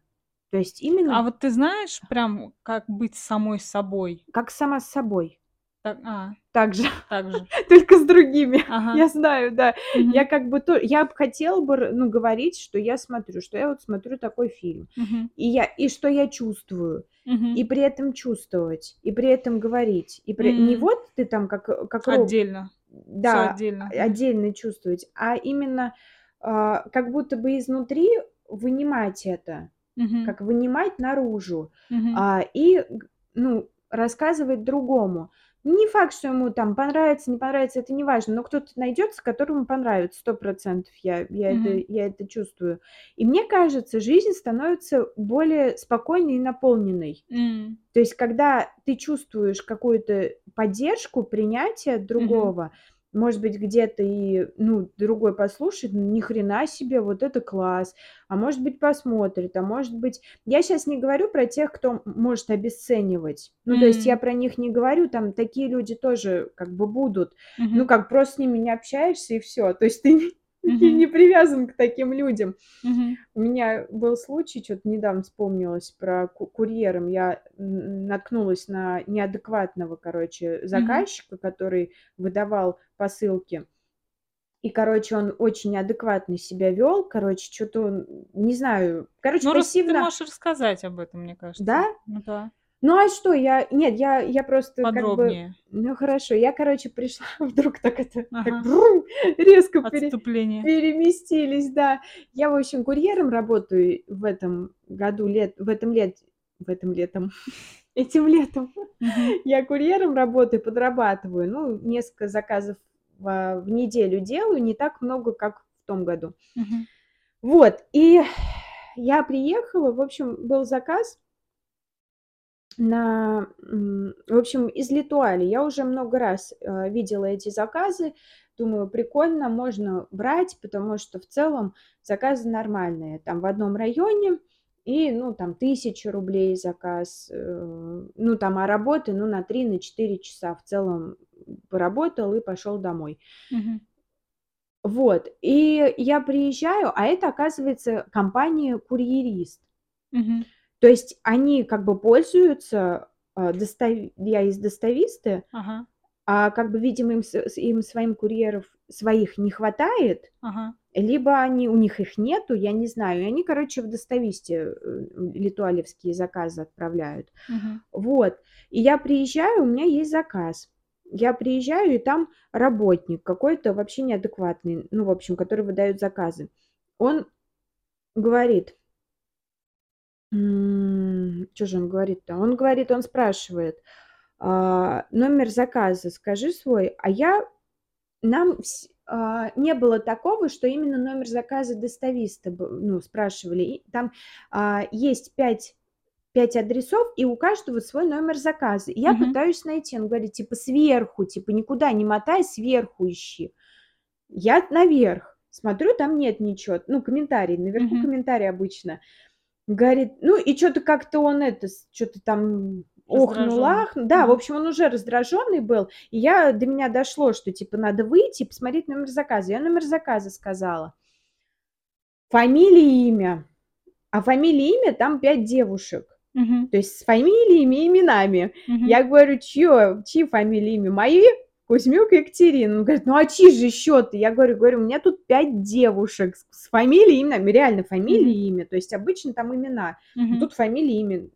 То есть А именно вот ты знаешь прям, как быть самой собой? как сама с собой. Так, а, Так же, так же. только с другими. Ага. Я знаю, да. Мгм. Я как бы то я б хотела бы, ну, говорить, что я смотрю, что я вот смотрю такой фильм. Мгм. И я и что я чувствую. Мгм. И при этом чувствовать, и при этом говорить. И при не М. вот ты там как, э, как роб Отдельно. Да, отдельно. отдельно чувствовать, а именно, а, как будто бы изнутри вынимать это, Мгм. как вынимать наружу, Мгм. а, и, ну, рассказывать другому. Не факт, что ему там понравится, не понравится, это неважно, но кто-то найдется, которому понравится 100 Я я это Мгм. я это чувствую. И мне кажется, жизнь становится более спокойной и наполненной. М. То есть, когда ты чувствуешь какую-то поддержку, принятие другого, может быть, где-то и, ну, другой послушает: "Ну, ни хрена себе, вот это класс". А может быть, посмотрит, а может быть Я щас не говорю про тех, кто может обесценивать. Ну, то есть я про них не говорю, там такие люди тоже как бы будут. Ну, Мгм. как просто с ними не общаешься и всё. То есть ты ты Мгм. не привязан к таким людям. У меня был случай, чё-то недавно вспомнилось про ку курьером. Я наткнулась на неадекватного, короче, заказчика, который выдавал посылки. И, короче, он очень неадекватно себя вёл. Короче, чё-то он, не знаю, короче, Ну, рас ты пассивно можешь рассказать об этом, мне кажется. Да? Ну да. Ну, а что я нет, я я просто как бы Подробнее. ну, хорошо. Я, короче, пришла, вдруг так это, так Ага. брум, резко пере переместились, да. Я, в общем, курьером работаю в этом году, лет в этом лет в этом летом, этим летом я курьером работаю, подрабатываю. Ну, несколько заказов в в неделю делаю, не так много, как в том году. Вот, и я приехала, в общем, был заказ на, в общем, из Летуали. Я уже много раз, э, видела эти заказы. Думаю, прикольно, можно брать, потому что в целом заказы нормальные. Там в одном районе и, ну, там 1000 рублей заказ, э, ну, там, а работы, ну, на 3, на 4 часа. В целом, поработал и пошёл домой. Мгм. Вот, и я приезжаю, а это, оказывается, компания "Курьерист". Мгм. То есть они как бы пользуются, а, достав я из "Достависты", Ага. а как бы, видимо, им им своим курьеров своих не хватает, Ага. либо они у них их нету, я не знаю. И они, короче, в "Достависте", э, летуалевские заказы отправляют. Мгм. Вот, и я приезжаю, у меня есть заказ. Я приезжаю, и там работник какой-то вообще неадекватный, ну, в общем, который выдаёт заказы. Он говорит чё же он говорит-то? Он говорит, он спрашивает, а: "Номер заказа скажи свой". А я нам а, не было такого, что именно номер заказа "Достависта" ну, спрашивали. И там, а, есть 5 5 адресов, и у каждого свой номер заказа. И я Мгм. пытаюсь найти. Он говорит, типа: "Сверху, типа, никуда не мотай, сверху ищи". Я наверх смотрю, там нет ничего. Ну, комментарий, наверху Мгм. комментарий обычно. Говорит, ну, и чё-то как-то он это, чё-то там охнул, ахнул. Да, в общем, он уже раздражённый был. И я до меня дошло, что, типа, надо выйти и посмотреть номер заказа. Я номер заказа сказала. Фамилия, имя. А фамилия, имя там 5 девушек. Мгм. То есть с фамилиями и именами. Мгм. Я говорю: "Чьё чьи фамилии, имя? Мои?" Кузьмюк Екатерина. Он говорит, ну а чьи же счеты? Я говорю, говорю, у меня тут пять девушек с, фамилией, именами, реально фамилия и имя. То есть обычно там имена. Мгм. Тут фамилия, имя.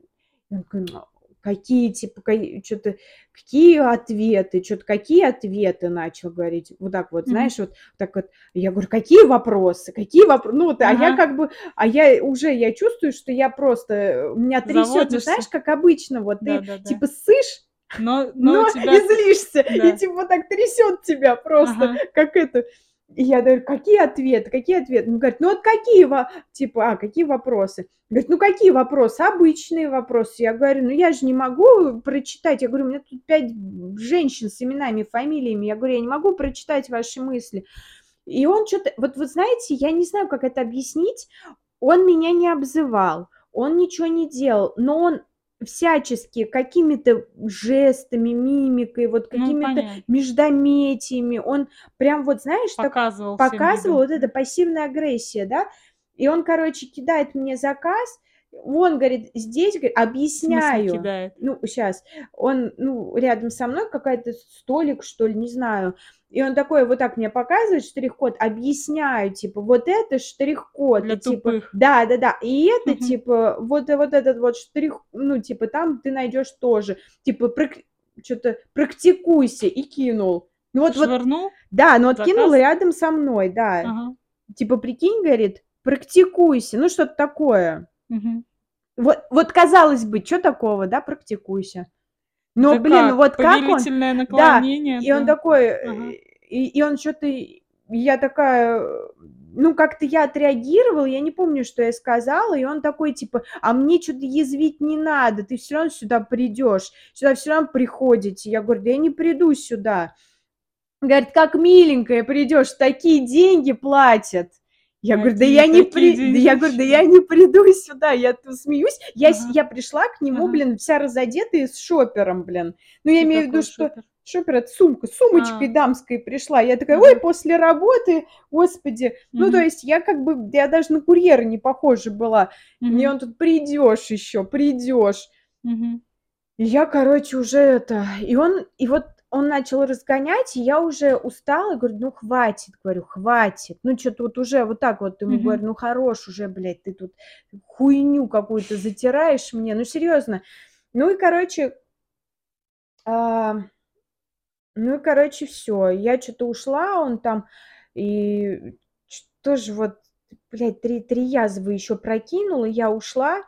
Я говорю, «Ну, какие, типа, что-то, какие ответы, что-то, какие ответы начал говорить. Вот так вот, Мгм. знаешь, вот так вот. Я говорю, какие вопросы, какие вопросы? Ну вот, а я как бы, а я уже, я чувствую, что я просто, меня трясет, ну Заводишься. знаешь, как обычно, вот ты типа ссышь, Но, но но тебя... и злишься, Да. и типа так трясет тебя просто, Ага. как это. И я говорю, какие ответы, какие ответы? Он говорит, ну вот какие, типа, а, какие вопросы? Говорит, ну какие вопросы? Обычные вопросы. Я говорю, ну я же не могу прочитать. Я говорю, у меня тут пять женщин с именами, фамилиями. Я говорю, я не могу прочитать ваши мысли. И он что-то, вот вы знаете, я не знаю, как это объяснить. Он меня не обзывал, он ничего не делал, но он всячески какими-то жестами, мимикой, вот Ну, какими-то понятно. междометиями, он прям вот, знаешь, так Показывал всем показывал вот эта пассивная агрессия, да, и он, короче, кидает мне заказ, он говорит, здесь, говорит, объясняю, ну, сейчас, он, ну, рядом со мной какая-то столик, что ли, не знаю, и он такой вот так мне показывает штрих-код, объясняю, типа, вот это штрих-код, Для типа, тупых. да, да, да, и это, Мгм. типа, вот, и вот этот вот штрих, ну, типа, там ты найдешь тоже, типа, что-то практикуйся, и кинул. Ну, вот, вот, Швырнул? да, ну, вот кинул рядом со мной, да, Ага. типа, прикинь, говорит, практикуйся, ну, что-то такое. Вот, вот казалось бы, что такого, да, практикуйся. Но, Да блин, как? вот как он, Повелительное да, наклонение, и он такой, Ага. э, и, и он что-то, я такая, ну, как-то я отреагировала, я не помню, что я сказала, и он такой, типа, а мне что-то язвить не надо, ты все равно сюда придешь, сюда все равно приходите. Я говорю, да я не приду сюда. Говорит, как миленькая придешь, такие деньги платят. Я говорю, да я не при... да я говорю, да я не приду сюда, я тут смеюсь. Я, Ага. я пришла к нему, Ага. блин, вся разодетая с шопером, блин. Ну, я Что имею в виду, что шопер? это сумка, с сумочкой А. дамской пришла. Я такая, ой, после работы, господи. Ну, то есть я как бы, я даже на курьера не похожа была. И Мгм. он тут придешь еще, придешь. И я, короче, уже это... И он, и вот он начал разгонять, и я уже устала, говорю, ну, хватит, говорю, хватит. Ну, что-то вот уже вот так вот ему Мгм. говорю, ну, хорош уже, блядь, ты тут хуйню какую-то затираешь мне, ну, серьезно. Ну, и, короче, а, ну, и, короче, все. Я что-то ушла, он там, и тоже вот, блядь, три, три язвы еще прокинул, и я ушла.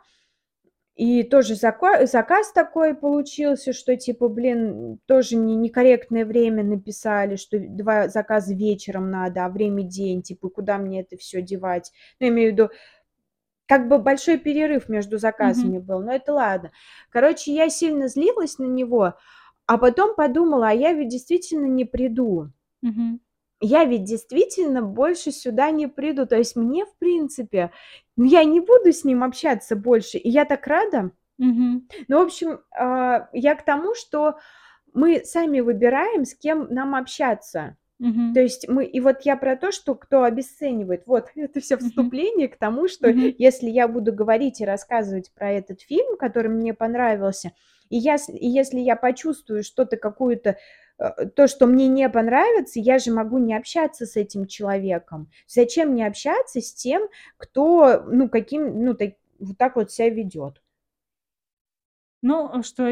И тоже зака- заказ такой получился, что типа, блин, тоже не, некорректное время написали, что два заказа вечером надо, а время день, типа, куда мне это все девать? Ну, я имею в виду, как бы большой перерыв между заказами был, но это ладно. Короче, я сильно злилась на него, а потом подумала, а я ведь действительно не приду. Мгм. Я ведь действительно больше сюда не приду. То есть мне, в принципе, ну, я не буду с ним общаться больше. И я так рада. Мгм. Ну, в общем, а, я к тому, что мы сами выбираем, с кем нам общаться. Мгм. То есть мы, и вот я про то, что кто обесценивает, вот это все вступление к тому, что Мгм. если я буду говорить и рассказывать про этот фильм, который мне понравился, и, я, и если я почувствую что-то, какую-то, то, что мне не понравится, я же могу не общаться с этим человеком. Зачем мне общаться с тем, кто, ну, каким, ну, так- вот так вот себя ведет? Ну, что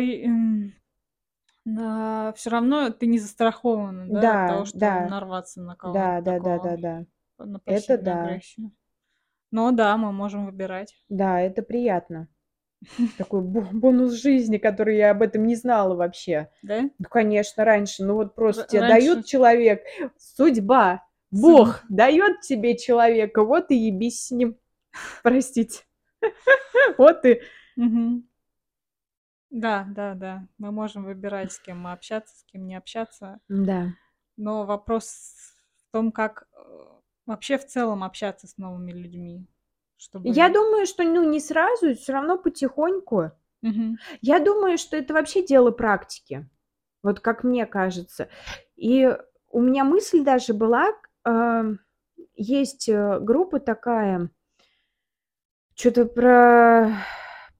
все равно ты не застрахована, да, от Да, того, что да, нарваться на да, кого-то да, да, да, такого, да. на Это да, агрессию. Но да, мы можем выбирать. да, это приятно. Такой бо- бонус жизни, который я об этом не знала вообще. Да? Ну, конечно, раньше, ну вот просто тебе дают человек, судьба. Бог дает тебе человека, вот и ебись с ним. Простите. Вот и... Да, да, да. Мы можем выбирать, с кем мы общаться, с кем не общаться. Да. Но вопрос в том, как э, вообще в целом общаться с новыми людьми, Я чтобы... думаю, что ну не сразу, все равно потихоньку. Мгм. Я думаю, что это вообще дело практики. Вот как мне кажется. И у меня мысль даже была, есть э, группа такая, что-то про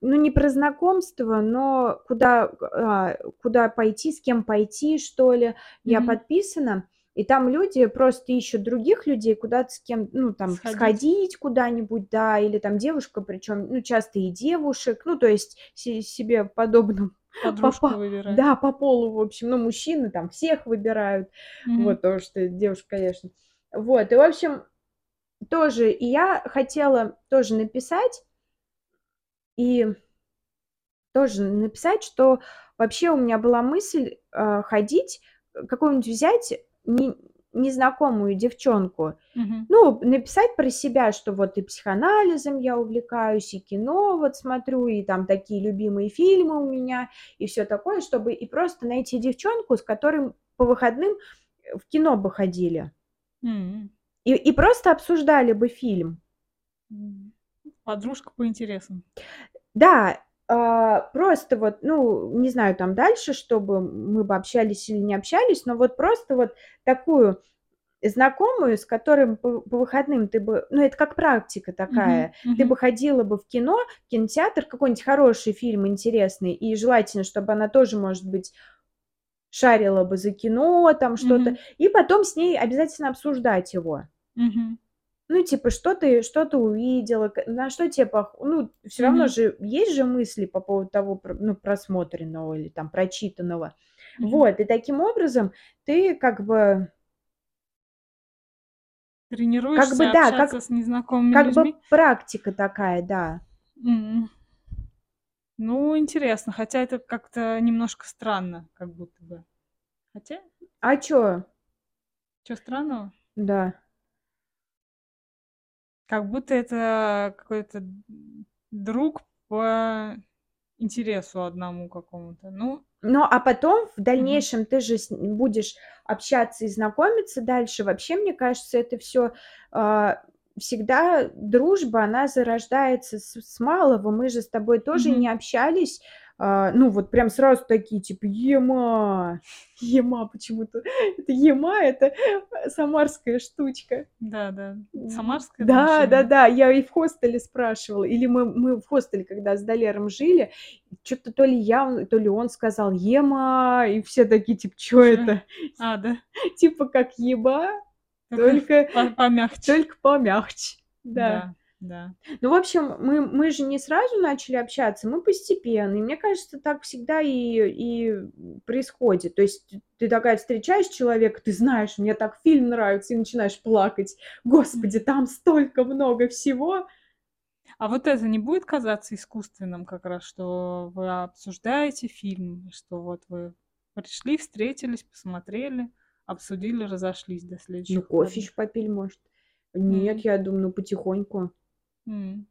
ну, не про знакомство, но куда, а, куда пойти, с кем пойти, что ли. Я Мгм. подписана, и там люди просто ищут других людей, куда-то с кем, ну, там, Сходить. сходить куда-нибудь, да, или там девушка, причем, ну, часто и девушек, ну, то есть се- себе подобным по, Подружку по- выбирать. да, по полу, в общем, ну, мужчины там всех выбирают, Мгм. вот, потому что девушка, конечно. Вот, и, в общем, тоже, и я хотела тоже написать, и тоже написать, что вообще у меня была мысль э, ходить, э, какую-нибудь взять не, незнакомую девчонку, Мгм. ну, написать про себя, что вот и психоанализом я увлекаюсь, и кино вот смотрю, и там такие любимые фильмы у меня, и все такое, чтобы и просто найти девчонку, с которой по выходным э, в кино бы ходили. М. И, и просто обсуждали бы фильм. Подружка по интересам. Да, просто вот, ну, не знаю, там дальше, чтобы мы бы общались или не общались, но вот просто вот такую знакомую, с которым по, по выходным ты бы, ну, это как практика такая, Мгм. ты Мгм. бы ходила бы в кино, в кинотеатр, какой-нибудь хороший фильм интересный, и желательно, чтобы она тоже, может быть, шарила бы за кино, там что-то, Мгм. и потом с ней обязательно обсуждать его. Мгм. Ну, типа, что ты, что ты увидела, к- на что тебе пох... Ну, все равно Мгм. же есть же мысли по поводу того, про- ну, просмотренного или там прочитанного. Мгм. Вот, и таким образом ты как бы, как Тренируешься бы, да, общаться как, с незнакомыми как людьми? бы практика такая, да. М. Ну, интересно, хотя это как-то немножко странно, как будто бы. Хотя, А чё? чё странного? Да. Как будто это какой-то друг по интересу одному какому-то. Ну, Ну, а потом в дальнейшем ты же будешь общаться и знакомиться дальше. Вообще, мне кажется, это все всегда дружба, она зарождается с, с малого. Мы же с тобой тоже не Мгм. общались. А, ну, вот прям сразу такие, типа, ема, ема почему-то. Это ема, это самарская штучка. Да, да. М, Самарское Да, да, значение. да, я и в хостеле спрашивала. Или мы, мы в хостеле, когда с Далером жили, что-то то ли я, то ли он сказал «ема», и все такие, типа, что это? А, да. Типа как «еба», Только только, по- помягче. только помягче. Да. Да, да. Ну, в общем, мы, мы же не сразу начали общаться, мы постепенно. И мне кажется, так всегда и, и происходит. То есть ты такая встречаешь человека, ты знаешь, мне так фильм нравится, и начинаешь плакать. Господи, там столько много всего. А вот это не будет казаться искусственным как раз, что вы обсуждаете фильм, что вот вы пришли, встретились, посмотрели, обсудили, разошлись до Ну, следующих кофе еще попили, может. Нет, М, я думаю, ну, потихоньку. М.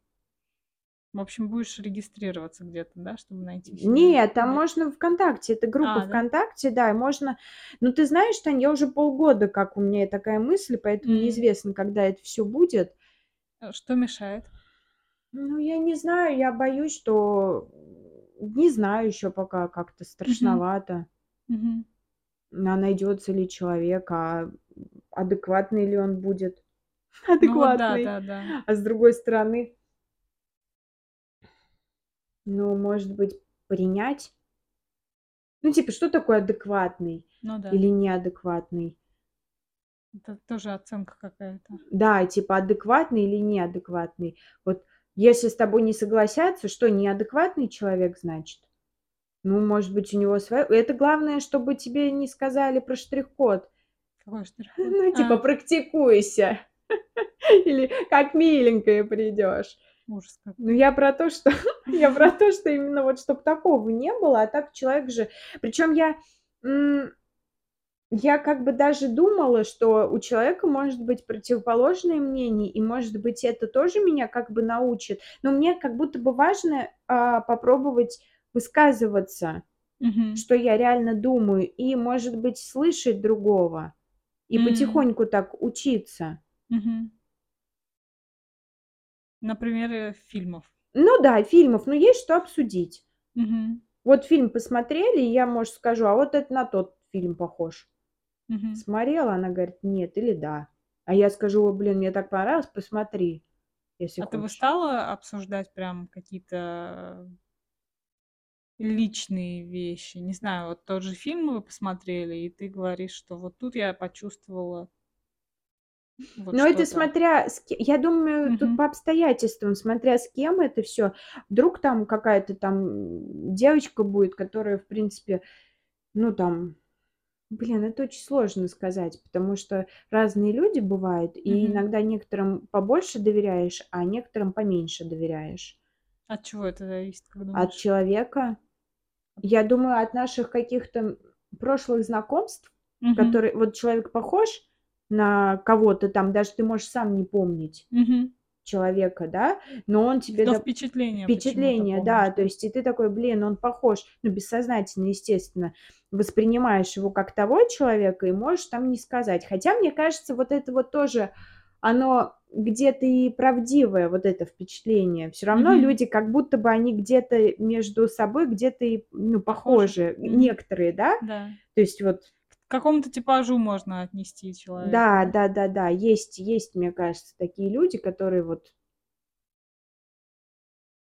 В общем, будешь регистрироваться где-то, да, чтобы найти? Нет, там Нет? можно ВКонтакте, это группа А, да? ВКонтакте, да, и можно... Ну, ты знаешь, Тань, я уже полгода, как у меня такая мысль, поэтому М. неизвестно, когда это все будет. Э, Что мешает? Ну, я не знаю, я боюсь, что... Не знаю еще пока как-то страшновато, Мгм. а найдется ли человек, а адекватный ли он будет. Ну вот да, Адекватный. да, да. А с другой стороны, ну, может быть, принять? Ну, типа, что такое адекватный Ну да. или неадекватный? Это тоже оценка какая-то. Да, типа, адекватный или неадекватный. Вот если с тобой не согласятся, что неадекватный человек, значит? Ну, может быть, у него свое... Это главное, чтобы тебе не сказали про штрих-код. Какой штрих-код? Ну, типа, А, практикуйся. Или как миленькая придешь. ужас. Ну, я про то, что я про то, что именно вот чтобы такого не было, а так человек же. Причем я я как бы даже думала, что у человека может быть противоположное мнение, и может быть это тоже меня как бы научит. Но мне как будто бы важно а, попробовать высказываться, Мгм. что я реально думаю, и может быть слышать другого, и М. потихоньку так учиться. Мгм. На примере фильмов. Ну да, фильмов, но есть что обсудить. Мгм. Вот фильм посмотрели, и я, может, скажу, а вот это на тот фильм похож. Мгм. Смотрела, она говорит, нет или да. А я скажу, «Ой, блин, мне так понравилось, посмотри. если А ты бы хочешь. стала обсуждать прям какие-то личные вещи? Не знаю, вот тот же фильм вы посмотрели, и ты говоришь, что вот тут я почувствовала вот Но это смотря я думаю, тут Мгм. по обстоятельствам, смотря с кем это всё. Вдруг там какая-то там девочка будет, которая, в принципе, ну, там Блин, это очень сложно сказать, потому что разные люди бывают, и Мгм. иногда некоторым побольше доверяешь, а некоторым поменьше доверяешь. От чего это зависит, как От человека. Я думаю, от наших каких-то прошлых знакомств, Мгм. которые вот человек похож на кого-то там, даже ты можешь сам не помнить Мгм. человека, да, но он тебе доп впечатление впечатление, да, то есть и ты такой: "Блин, он похож". Ну, бессознательно, естественно, воспринимаешь его как того человека и можешь там не сказать. Хотя, мне кажется, вот это вот тоже, оно где-то и правдивое, вот это впечатление. Всё равно Мгм. люди, как будто бы они где-то между собой, где-то и, ну, Похожи? Мгм. некоторые, да. Да. То есть вот какому-то типажу можно отнести человека, Да, да? да-да-да, есть есть, мне кажется, такие люди, которые вот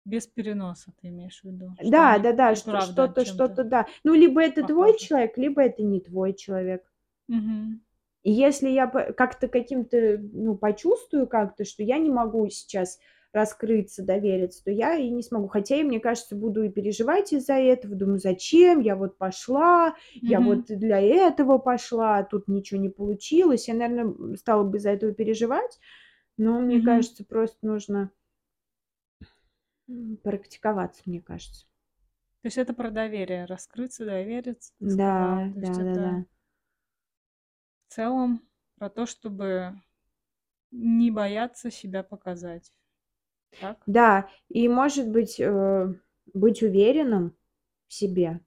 Без переноса ты имеешь в виду, Да, они да-да, и что что-то что-то, да. Ну, либо это твой похожи. человек, либо это не твой человек. Мгм. И если я как-то каким-то, ну, почувствую как-то, что я не могу сейчас раскрыться, довериться, то я и не смогу. Хотя я, мне кажется, буду и переживать из-за этого. Думаю: "Зачем я вот пошла? Я вот для этого пошла, а тут ничего не получилось". Я, наверно, м, стала бы из-за этого переживать, но мне Мгм. кажется, просто нужно практиковаться, мне кажется. То есть это про доверие, раскрыться, довериться. Да, есть это да-да-да. в целом про то, чтобы не бояться себя показать. Так? Да, и, может быть, э, быть уверенным в себе.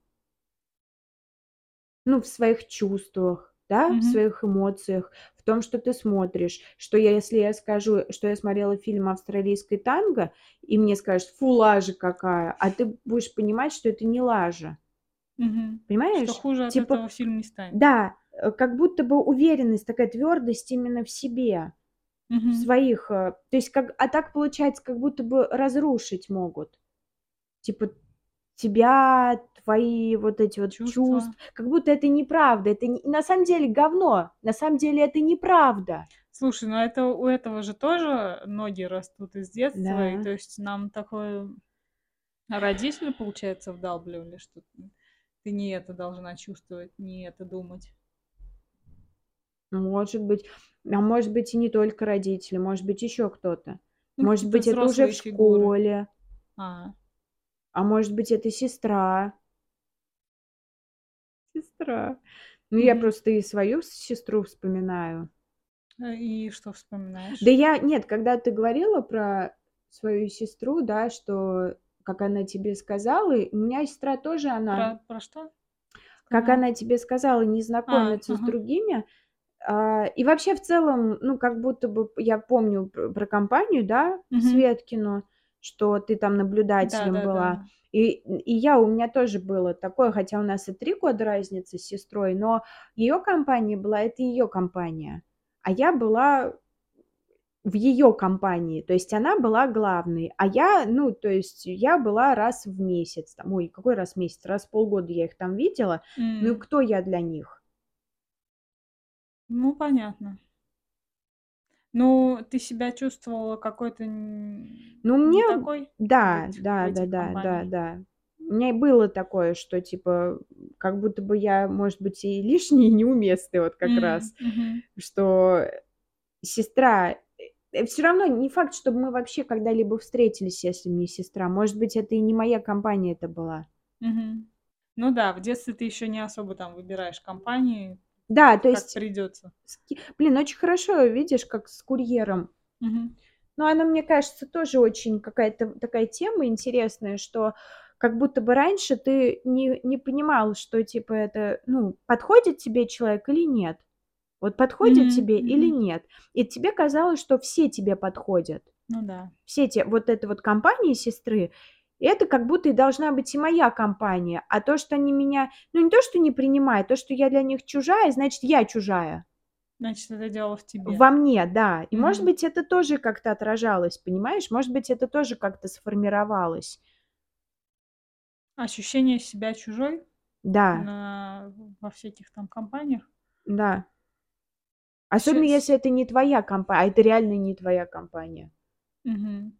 Ну, в своих чувствах, да, в Мгм. своих эмоциях, в том, что ты смотришь. Что я, если я скажу, что я смотрела фильм "Австралийское танго", и мне скажут: "Фу, лажа какая", а ты будешь понимать, что это не лажа. Что Понимаешь? хуже от Типа, этого фильм не станет. да, э, как будто бы уверенность, такая твёрдость именно в себе, Мгм. своих, э То есть как а так получается, как будто бы разрушить могут. Типа тебя, твои вот эти вот чувств, Чувства. как будто это неправда, это не на самом деле говно, на самом деле это неправда. Слушай, ну это у этого же тоже ноги растут из детства, и Да. то есть нам такое родители, получается, вдалбливали, что ты не это должна чувствовать, не это думать. Может быть. А может быть, и не только родители, может быть, ещё кто-то. Ну, Может быть, это уже в фигуры. школе. А. А может быть, это сестра. Сестра. Ну, я Мгм. просто и свою сестру вспоминаю. А, и что Да вспоминаешь? я нет, когда ты говорила про свою сестру, да, что как она тебе сказала, у меня сестра тоже, она Про про что как она тебе сказала не А, знакомиться с ага. другими. А, и вообще, в целом, ну, как будто бы я помню пр про компанию, да, Мгм. Светкину, что ты там наблюдателем была. Да-да-да. И и я у меня тоже было такое, хотя у нас и 3 года разницы с сестрой, но её компания была- это её компания, а я была в её компании. То есть она была главной, а я, ну, то есть я была раз в месяц там. Ой, какой раз в месяц, раз в полгода я их там видела. Ну, и М. кто я для них? Ну, понятно. Ну, ты себя чувствовала какой-то н Ну, мне не такой да, быть в этих да-да-да, компаниях? да-да. У меня и было такое, что типа, как будто бы я, может быть, и лишняя, и неуместная вот как М, раз. мгм. Что сестра э, всё равно не факт, чтобы мы вообще когда-либо встретились, если б не сестра. Может быть, это и не моя компания это была. Мгм. Ну да, в детстве ты ещё не особо там выбираешь компании, Да, то как есть ки блин, очень хорошо, видишь, как с курьером. Мгм. Но она, мне кажется, тоже очень какая-то такая тема интересная, что как будто бы раньше ты не не понимал, что типа это, ну, подходит тебе человек или нет. Вот подходит Мгм, тебе или мгм. нет. И тебе казалось, что все тебе подходят. Ну да. Все те вот эта вот компания сестры, это как будто и должна быть и моя компания. А то, что они меня, ну, не то что не принимают, то, что я для них чужая, значит, я чужая. Значит, это дело в тебе. Во мне, да. И, может Мгм. быть, это тоже как-то отражалось, понимаешь? Может быть, это тоже как-то сформировалось. Ощущение себя чужой Да, на во всяких там компаниях. да. Особенно, Щас если это не твоя компания, а это реально не твоя компания. Мгм.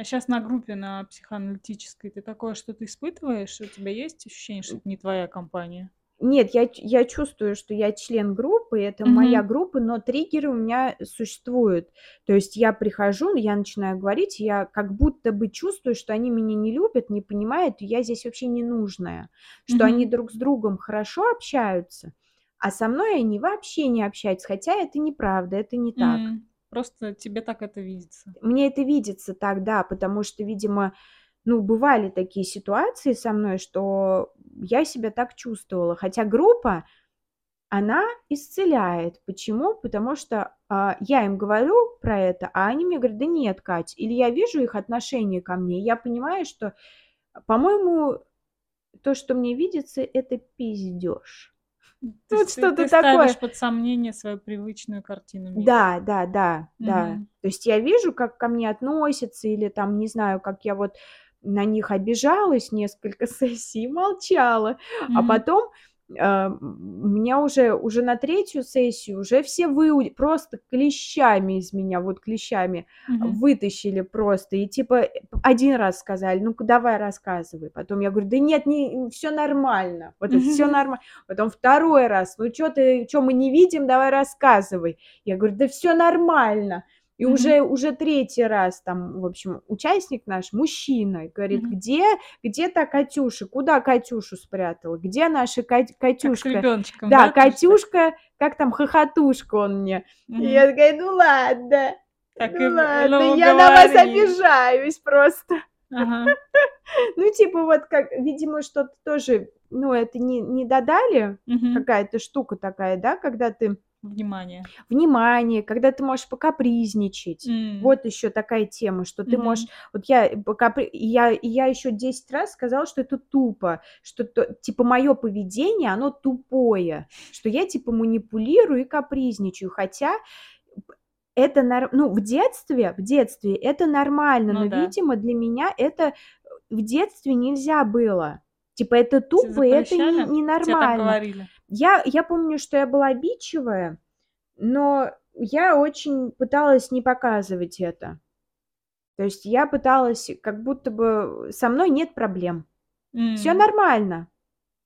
А щас на группе, на психоаналитической ты такое что-то испытываешь? У тебя есть ощущение, что это не твоя компания? Нет, я я чувствую, что я член группы, это моя Мгм. группа, но триггеры у меня существуют. То есть я прихожу, я начинаю говорить, я как будто бы чувствую, что они меня не любят, не понимают, и я здесь вообще ненужная. Что они Мгм. друг с другом хорошо общаются, а со мной они вообще не общаются, хотя это неправда, это не так. М. Просто тебе так это видится. Мне это видится так, да, потому что, видимо, ну, бывали такие ситуации со мной, что я себя так чувствовала. Хотя группа, она исцеляет. Почему? Потому что, а, я им говорю про это, а они мне говорят: "Да нет, Кать". Или я вижу их отношение ко мне, и я понимаю, что, по-моему, то, что мне видится, это пиздёж. То Вот есть ты что-то ты такое. ставишь под сомнение свою привычную картину мира. Да, да, да, да. То есть я вижу, как ко мне относятся или там, не знаю, как я вот на них обижалась несколько сессий молчала, а потом, меня уже уже на 3 сессию уже все выу просто клещами из меня, вот клещами Мгм. вытащили просто. И типа, э, 1 раз сказали: "Ну-ка, давай рассказывай". Потом я говорю: "Да нет, не всё нормально". Вот это всё норма Потом 2 раз: "Ну чё ты, чё мы не видим, давай рассказывай". Я говорю: "Да всё нормально". И Мгм. уже уже 3 раз там, в общем, участник наш, мужчина, говорит: Мгм. "Где где та Катюша? Куда Катюшу спрятала? Где наша Кать Как Катюшка?" ребёночком, Да, да, то? "Катюшка", как там, "хохотушка" он мне. И Мгм. я такая: "Ну ладно, Так и ну ладно, ну, я на вас говори. обижаюсь просто". Ага. Ну, типа вот как, видимо, что-то тоже, ну, это не не додали, Мгм. какая-то штука такая, да, когда ты Внимание. Внимание, когда ты можешь покапризничать. М. Вот ещё такая тема, что ты можешь Мгм. вот я покапри и я я ещё 10 раз сказала, что это тупо, что то типа моё поведение, оно тупое, что я типа манипулирую и капризничаю, хотя это нор ну, в детстве в детстве это нормально, Ну но, да. видимо, для меня это, э, в детстве нельзя было. Типа это тупо, и это не запрещали? Те так ненормально. говорили? Я я помню, что я была обидчивая, но я очень пыталась не показывать это. То есть я пыталась, как будто бы со мной нет проблем. Всё М. нормально.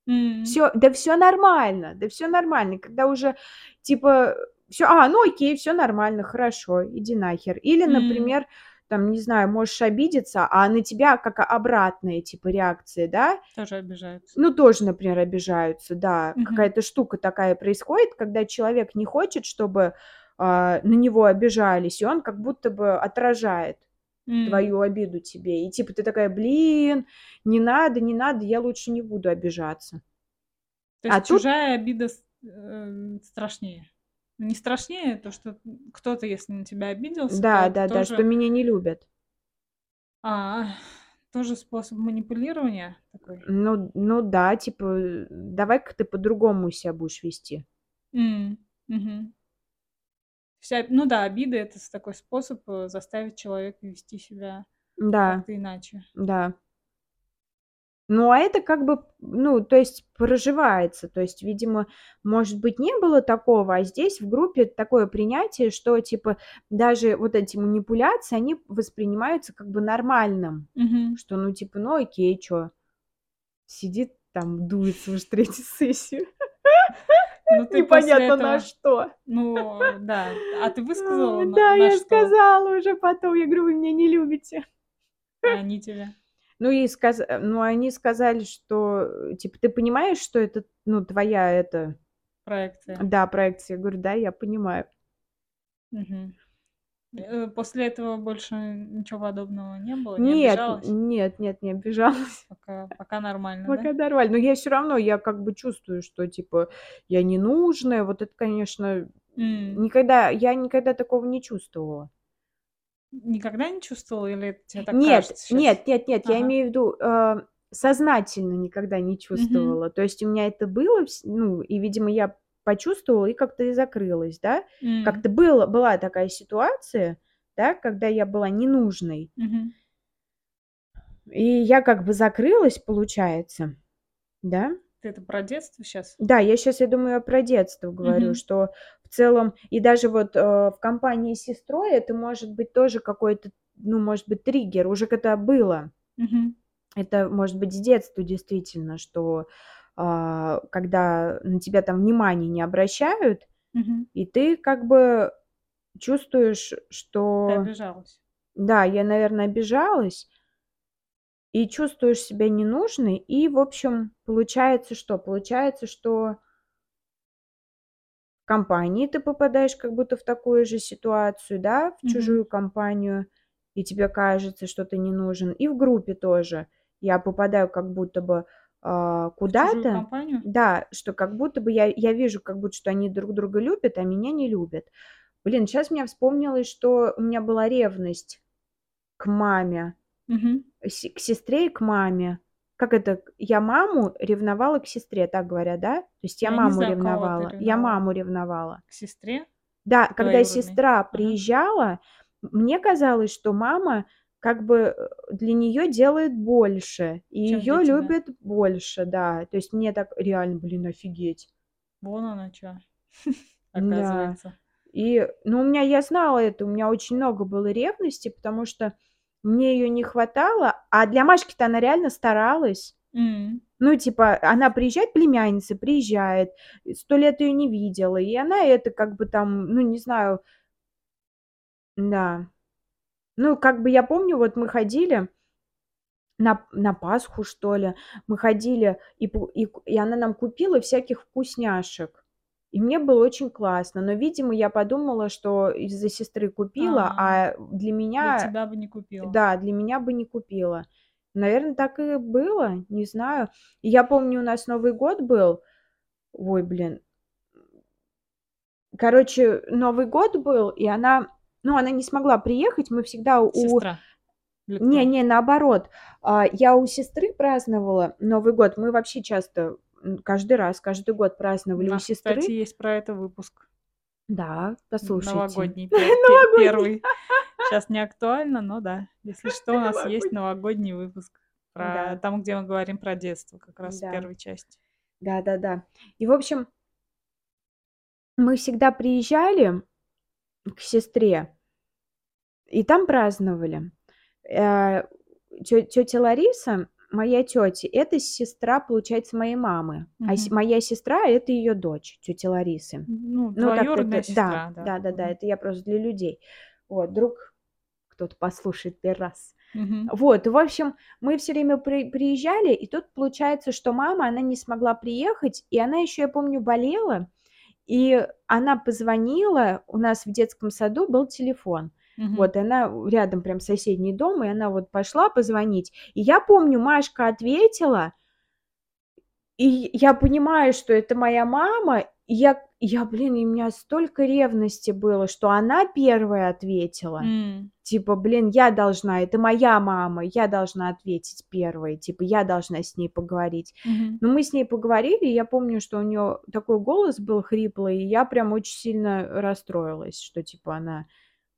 М. Всё, да всё нормально, да всё нормально. Когда уже типа всё: "А, ну окей, всё нормально, хорошо, иди нахер". Или, например, там, не знаю, можешь обидеться, а на тебя как обратные типа реакции, да. Тоже обижаются. Ну, тоже, например, обижаются, да. Мгм. Какая-то штука такая происходит, когда человек не хочет, чтобы, а, на него обижались, и он как будто бы отражает М. твою обиду тебе. И типа ты такая: "Блин, не надо, не надо, я лучше не буду обижаться". То А есть тут чужая обида с э, страшнее? Не страшнее то, что, кто-то, если на тебя обиделся, то Да, это да-да, что тоже меня не любят. А, тоже способ манипулирования такой? Ну ну да, типа, давай-ка ты по-другому себя будешь вести. М, мгм. Вся ну да, обида- это такой способ, э, заставить человека вести себя Да, как-то иначе. да. Ну, а это как бы, ну, то есть проживается. То есть, видимо, может быть, не было такого, а здесь в группе такое принятие, что типа даже вот эти манипуляции, они воспринимаются как бы нормальным. Мгм. Что, ну, типа, ну окей, чё? Сидит там, дуется уже 3 сессию. Ну, ты Непонятно на этого что. ну да. А ты высказала, на да, на я что? сказала уже потом, я говорю: "Вы меня не любите". А они тебя? Ну и сказ ну, они сказали, что, э, типа: "Ты понимаешь, что это, ну, твоя это" Проекция. Да, проекция. Я говорю: "Да, я понимаю". Э, после этого больше ничего подобного не было? Не Нет, обижалась? нет, нет, не обижалась. Пока пока нормально, да? Пока нормально. Но я всё равно, я как бы чувствую, что типа я ненужная. Вот это, конечно, М. никогда я никогда такого не чувствовала. Никогда не чувствовала или это те так Нет, кажется щас? нет, нет, нет, я Ага. имею в виду, э, сознательно никогда не чувствовала. То есть у меня это было ну, и, видимо, я почувствовала и как-то и закрылась, да. М. Как-то было была такая ситуация, да, когда я была ненужной. Мгм. И я как бы закрылась, получается, да. Ты это про детство щас? Да, я щас, я думаю, я про детство говорю, Мгм. что целом и даже вот, э, в компании с сестрой это может быть тоже какой-то, ну, может быть, триггер. Уже когда было. Мгм. Это может быть с детства действительно, что, а, когда на тебя там внимания не обращают, Мгм. и ты как бы чувствуешь, Ты что обижалась. Да, я, наверно, обижалась. И чувствуешь себя ненужной, и, в общем, получается что? Получается, что компании ты попадаешь как будто в такую же ситуацию, да, в Мгм. чужую компанию, и тебе кажется, что ты не нужен. И в группе тоже я попадаю как будто бы, чужую куда-то. Да, что как будто бы я я вижу, как будто что они друг друга любят, а меня не любят. Блин, щас мне вспомнилось, что у меня была ревность к маме, се к сестре и к маме. Как это? Я маму ревновала к сестре, так говорят, да? То есть я Я не маму знаю, ты ревновала. Я ревновала. маму ревновала. К сестре Да, когда двоюродной? сестра Ага. приезжала, мне казалось, что мама как бы, э, для неё делает больше, и Чем тебя. любят больше, да. То есть мне так реально, блин, офигеть. Вон чё, Да. оказывается. И, ну, у меня я знала это, у меня очень много было ревности, потому что мне её не хватало, а для Машки-то она реально старалась. М. Ну, типа, она приезжает, племянница приезжает, 100 лет её не видела, и она это как бы там, ну, не знаю Да. Ну, как бы я помню, вот мы ходили на на Пасху, что ли, мы ходили, и и и она нам купила всяких вкусняшек. И мне было очень классно. Но, видимо, я подумала, что из-за сестры купила, А. а для Для меня тебя бы не купила. Да, для меня бы не купила. Наверно, так и было, не знаю. И я помню, у нас Новый год был. Ой, блин. Короче, Новый год был, и она, ну, она не смогла приехать. Мы всегда у Сестра? Не, не, наоборот. А, я у сестры праздновала Новый год. Мы вообще часто, каждый раз, каждый год У праздновали у нас, кстати, сестры. есть про это выпуск. Да, послушайте. Новогодний, пе пе Новогодний. первый. Щас не актуально, но да. Если что, у нас есть Новогодний. новогодний выпуск про Да. там, где мы говорим про детство, как раз в Да. первой части. Да-да-да. И, в общем мы всегда приезжали к сестре и там праздновали. Э, тё тётя Лариса, моя тётя, это сестра, получается, моей мамы, а с моя сестра- это её дочь, тёти Ларисы. Ну, Ну, двоюродная это да, сестра, да. да-да-да, Мгм. это я просто для людей. Вот, вдруг кто-то послушает 1 раз. Мгм. Вот, в общем, мы всё время при приезжали, и тут получается, что мама, она не смогла приехать, и она ещё, я помню, болела, и она позвонила. У нас в детском саду был телефон. Мгм. Вот, она рядом прям соседний дом, и она вот пошла позвонить. И я помню, Машка ответила и я понимаю, что это моя мама, и я я, блин, и у меня столько ревности было, что она первая ответила. М. Типа, блин, я должна, это моя мама, я должна ответить первой, типа, я должна с ней поговорить. Мгм. Но мы с ней поговорили, и я помню, что у неё такой голос был хриплый, и я прям очень сильно расстроилась, что, типа, она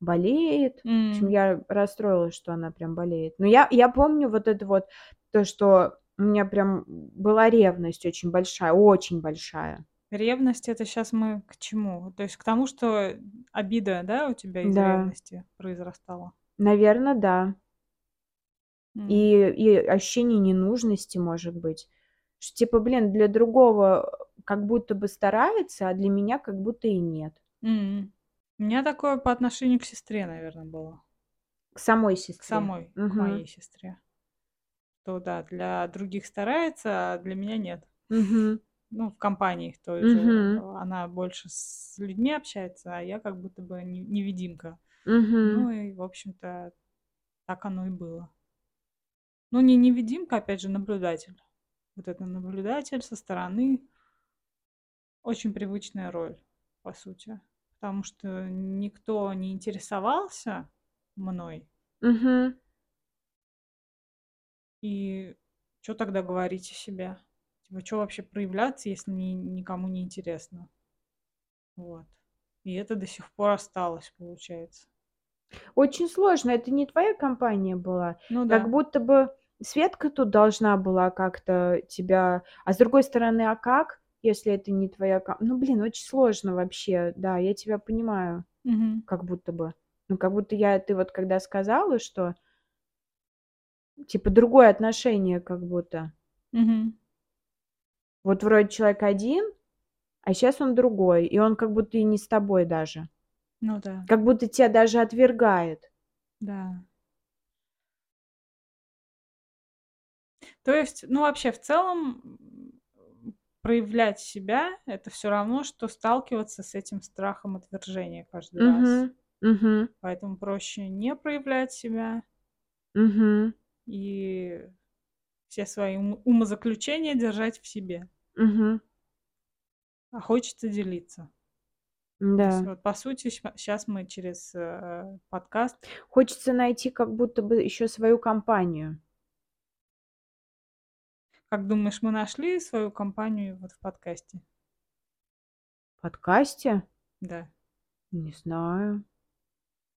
болеет. В общем, я расстроилась, что она прям болеет. Но я я помню вот это вот, то, что у меня прям была ревность очень большая, очень большая. Ревность- это щас мы к чему? То есть к тому, что обида, да, у тебя из Да. ревности произрастала? Наверно, да. М. И и ощущение ненужности, может быть. Что типа, блин, для другого как будто бы старается, а для меня как будто и нет. М. У меня такое по отношению к сестре, наверно, было. К самой К сестре. самой, к Мгм. моей сестре. То да, для других старается, а для меня нет. Мгм. Ну, в компании той же. Мгм. Она больше с людьми общается, а я как будто бы не невидимка. Ну Мгм. и, в общем-то, так оно и было. Ну, не невидимка, опять же, наблюдатель. Вот это наблюдатель со стороны. Очень привычная роль, по сути. Потому что никто не интересовался мной. Мгм. И чё тогда говорить о себе? Типа, чё вообще проявляться, если ни никому не интересно? Вот. И это до сих пор осталось, получается. Очень сложно. Это не твоя компания была. Ну Как да. будто бы Светка тут должна была как-то тебя А с другой стороны, а как, если это не твоя Ну, блин, очень сложно вообще. Да, я тебя понимаю. Мгм. Как будто бы. Ну, как будто я ты вот когда сказала, что типа другое отношение как будто. Мгм. Вот вроде человек один, а щас он другой, и он как будто и не с тобой даже. Ну да. Как будто тя даже отвергает. Да. То есть, ну, вообще, в целом, проявлять себя- это всё равно, что сталкиваться с этим страхом отвержения каждый раз. Мгм. Мгм. Поэтому проще не проявлять себя Мгм. и все свои ум умозаключения держать в себе. Мгм. А хочется делиться. То есть Да. вот, по сути, щас мы через, э, подкаст Хочется найти как будто бы ещё свою компанию. Как думаешь, мы нашли свою компанию вот в подкасте? Подкасте? Да. Не знаю.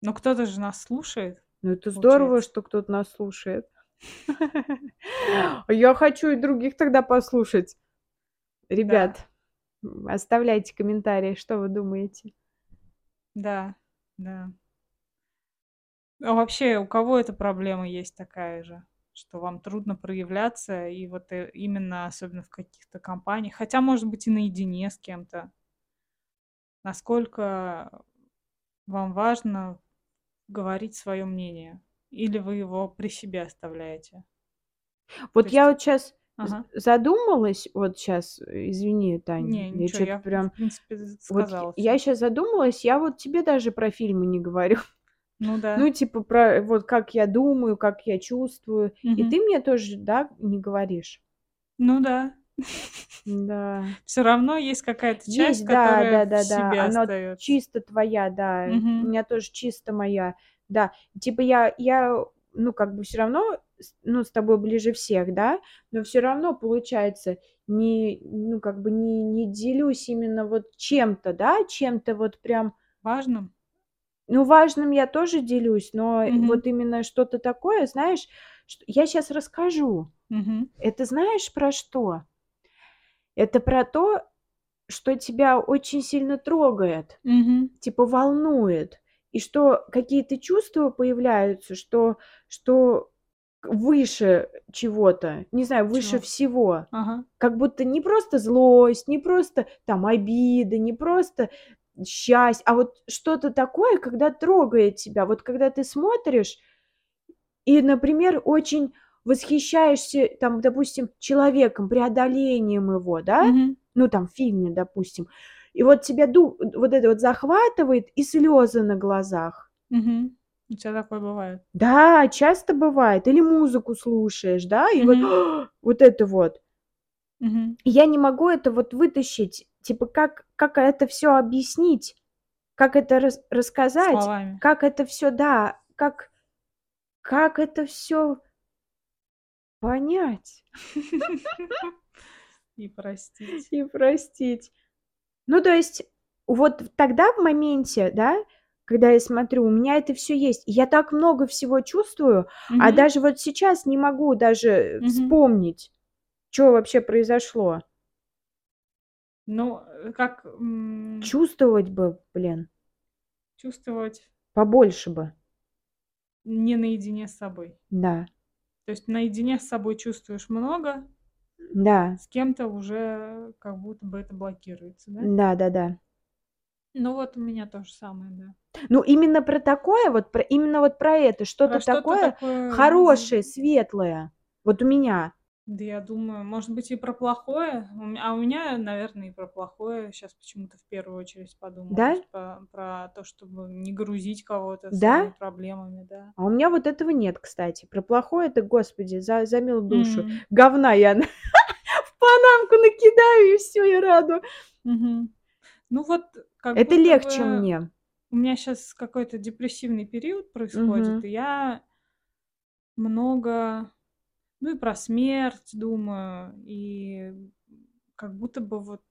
Ну, кто-то же нас слушает, Ну, это здорово, получается. что кто-то нас слушает. Я хочу и других тогда послушать. Ребят, оставляйте комментарии, что вы думаете. Да, да. А вообще, у кого эта проблема есть такая же, что вам трудно проявляться, и вот, э, именно особенно в каких-то компаниях, хотя, может быть, и наедине с кем-то? Насколько вам важно говорить своё мнение? Или вы его при себе оставляете? То Вот я есть вот з Ага. задумалась, вот щас, извини, Тань, Не, я ничего, я, в прям принципе, з Вот сказала я щас задумалась, я вот тебе даже про фильмы не говорю. Ну да. Ну, типа, про вот как я думаю, как я чувствую. И Мгм. ты мне тоже, да, не говоришь? Ну да. М-да. Всё равно есть какая-то часть, Есть, да, которая в себе Она остаётся. чисто твоя, да. У Мгм. меня тоже чисто моя. Да. Типа я я, ну, как бы всё равно ну, с тобой ближе всех, да, но всё равно, получается, не ну, как бы не не делюсь именно вот чем-то, да, чем-то вот прям Важным? Ну, важным я тоже делюсь, но Мгм. вот именно что-то такое, знаешь, чт я щас расскажу. Мгм. Это знаешь про что? Это про то, что тебя очень сильно трогает, Мгм. типа волнует, и что какие-то чувства появляются, что что выше чего-то, не знаю, выше Чего? всего. Ага. Как будто не просто злость, не просто там обида, не просто счастье, а вот что-то такое, когда трогает тебя. Вот когда ты смотришь и, например, очень восхищаешься, там, допустим, человеком, преодолением его, да, Мгм. ну, там, в фильме, допустим, и вот тебя ду вот это вот захватывает, и слёзы на глазах. Мгм. У тя такое бывает? Да, часто бывает. Или музыку слушаешь, да, и вот Мгм. вот это вот. И я не могу это вот вытащить. Типа, как как это всё объяснить? Как это рас рассказать? Словами. Как это всё, да, как как это всё понять? И простить. И простить. Ну, то есть, вот тогда в моменте, да, когда я смотрю, у меня это всё есть. Я так много всего чувствую, а Мгм. даже вот сейчас не могу даже, Мгм. вспомнить, чё вообще произошло. Ну, э, как, Чувствовать бы, блин. Чувствовать Побольше бы. Не наедине с собой. Да. То есть наедине с собой чувствуешь много Да. с кем-то уже как будто бы это блокируется, да? Да-да-да. Ну, вот у меня то же самое, да. Ну, именно про такое вот, про именно вот про это, Про что-то что-то такое такое хорошее, светлое. Вот у меня. Да, я думаю, может быть, и про плохое. У а у меня, наверно, и про плохое щас почему-то в первую очередь Да? подумалось. По про то, чтобы не грузить кого-то своими Да? проблемами, да. А у меня вот этого нет, кстати. Про плохое- это, Господи, за за милую душу. М. Говна я на в панамку накидаю, и всё, и рада. Мгм. Ну вот, как Это будто легче бы мне. у меня щас какой-то депрессивный период происходит, Мгм. и я много, ну, и про смерть думаю, и как будто бы вот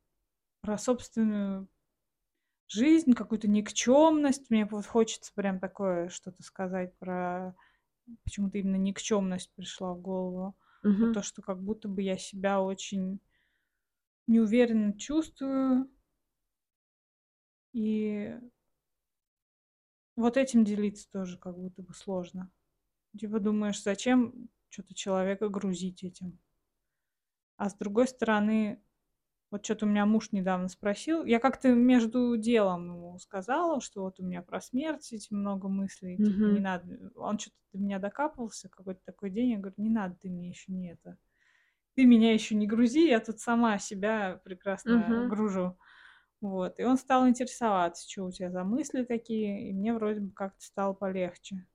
про собственную жизнь, какую-то никчемность. Мне вот хочется прям такое что-то сказать про... Почему-то именно никчемность пришла в голову. Про то, что как будто бы я себя очень неуверенно чувствую. И вот этим делиться тоже как будто бы сложно. Типа думаешь, зачем что-то человека грузить этим? А с другой стороны, вот что-то у меня муж недавно спросил. Я как-то между делом ему сказала, что вот у меня про смерть эти много мыслей. Типа, не надо. Он что-то до меня докапывался какой-то такой день. Я говорю, не надо, ты мне еще не это. Ты меня еще не грузи, я тут сама себя прекрасно Мгм. гружу. Вот. И он стал интересоваться, что у тебя за мысли такие. И мне вроде бы как-то стало полегче.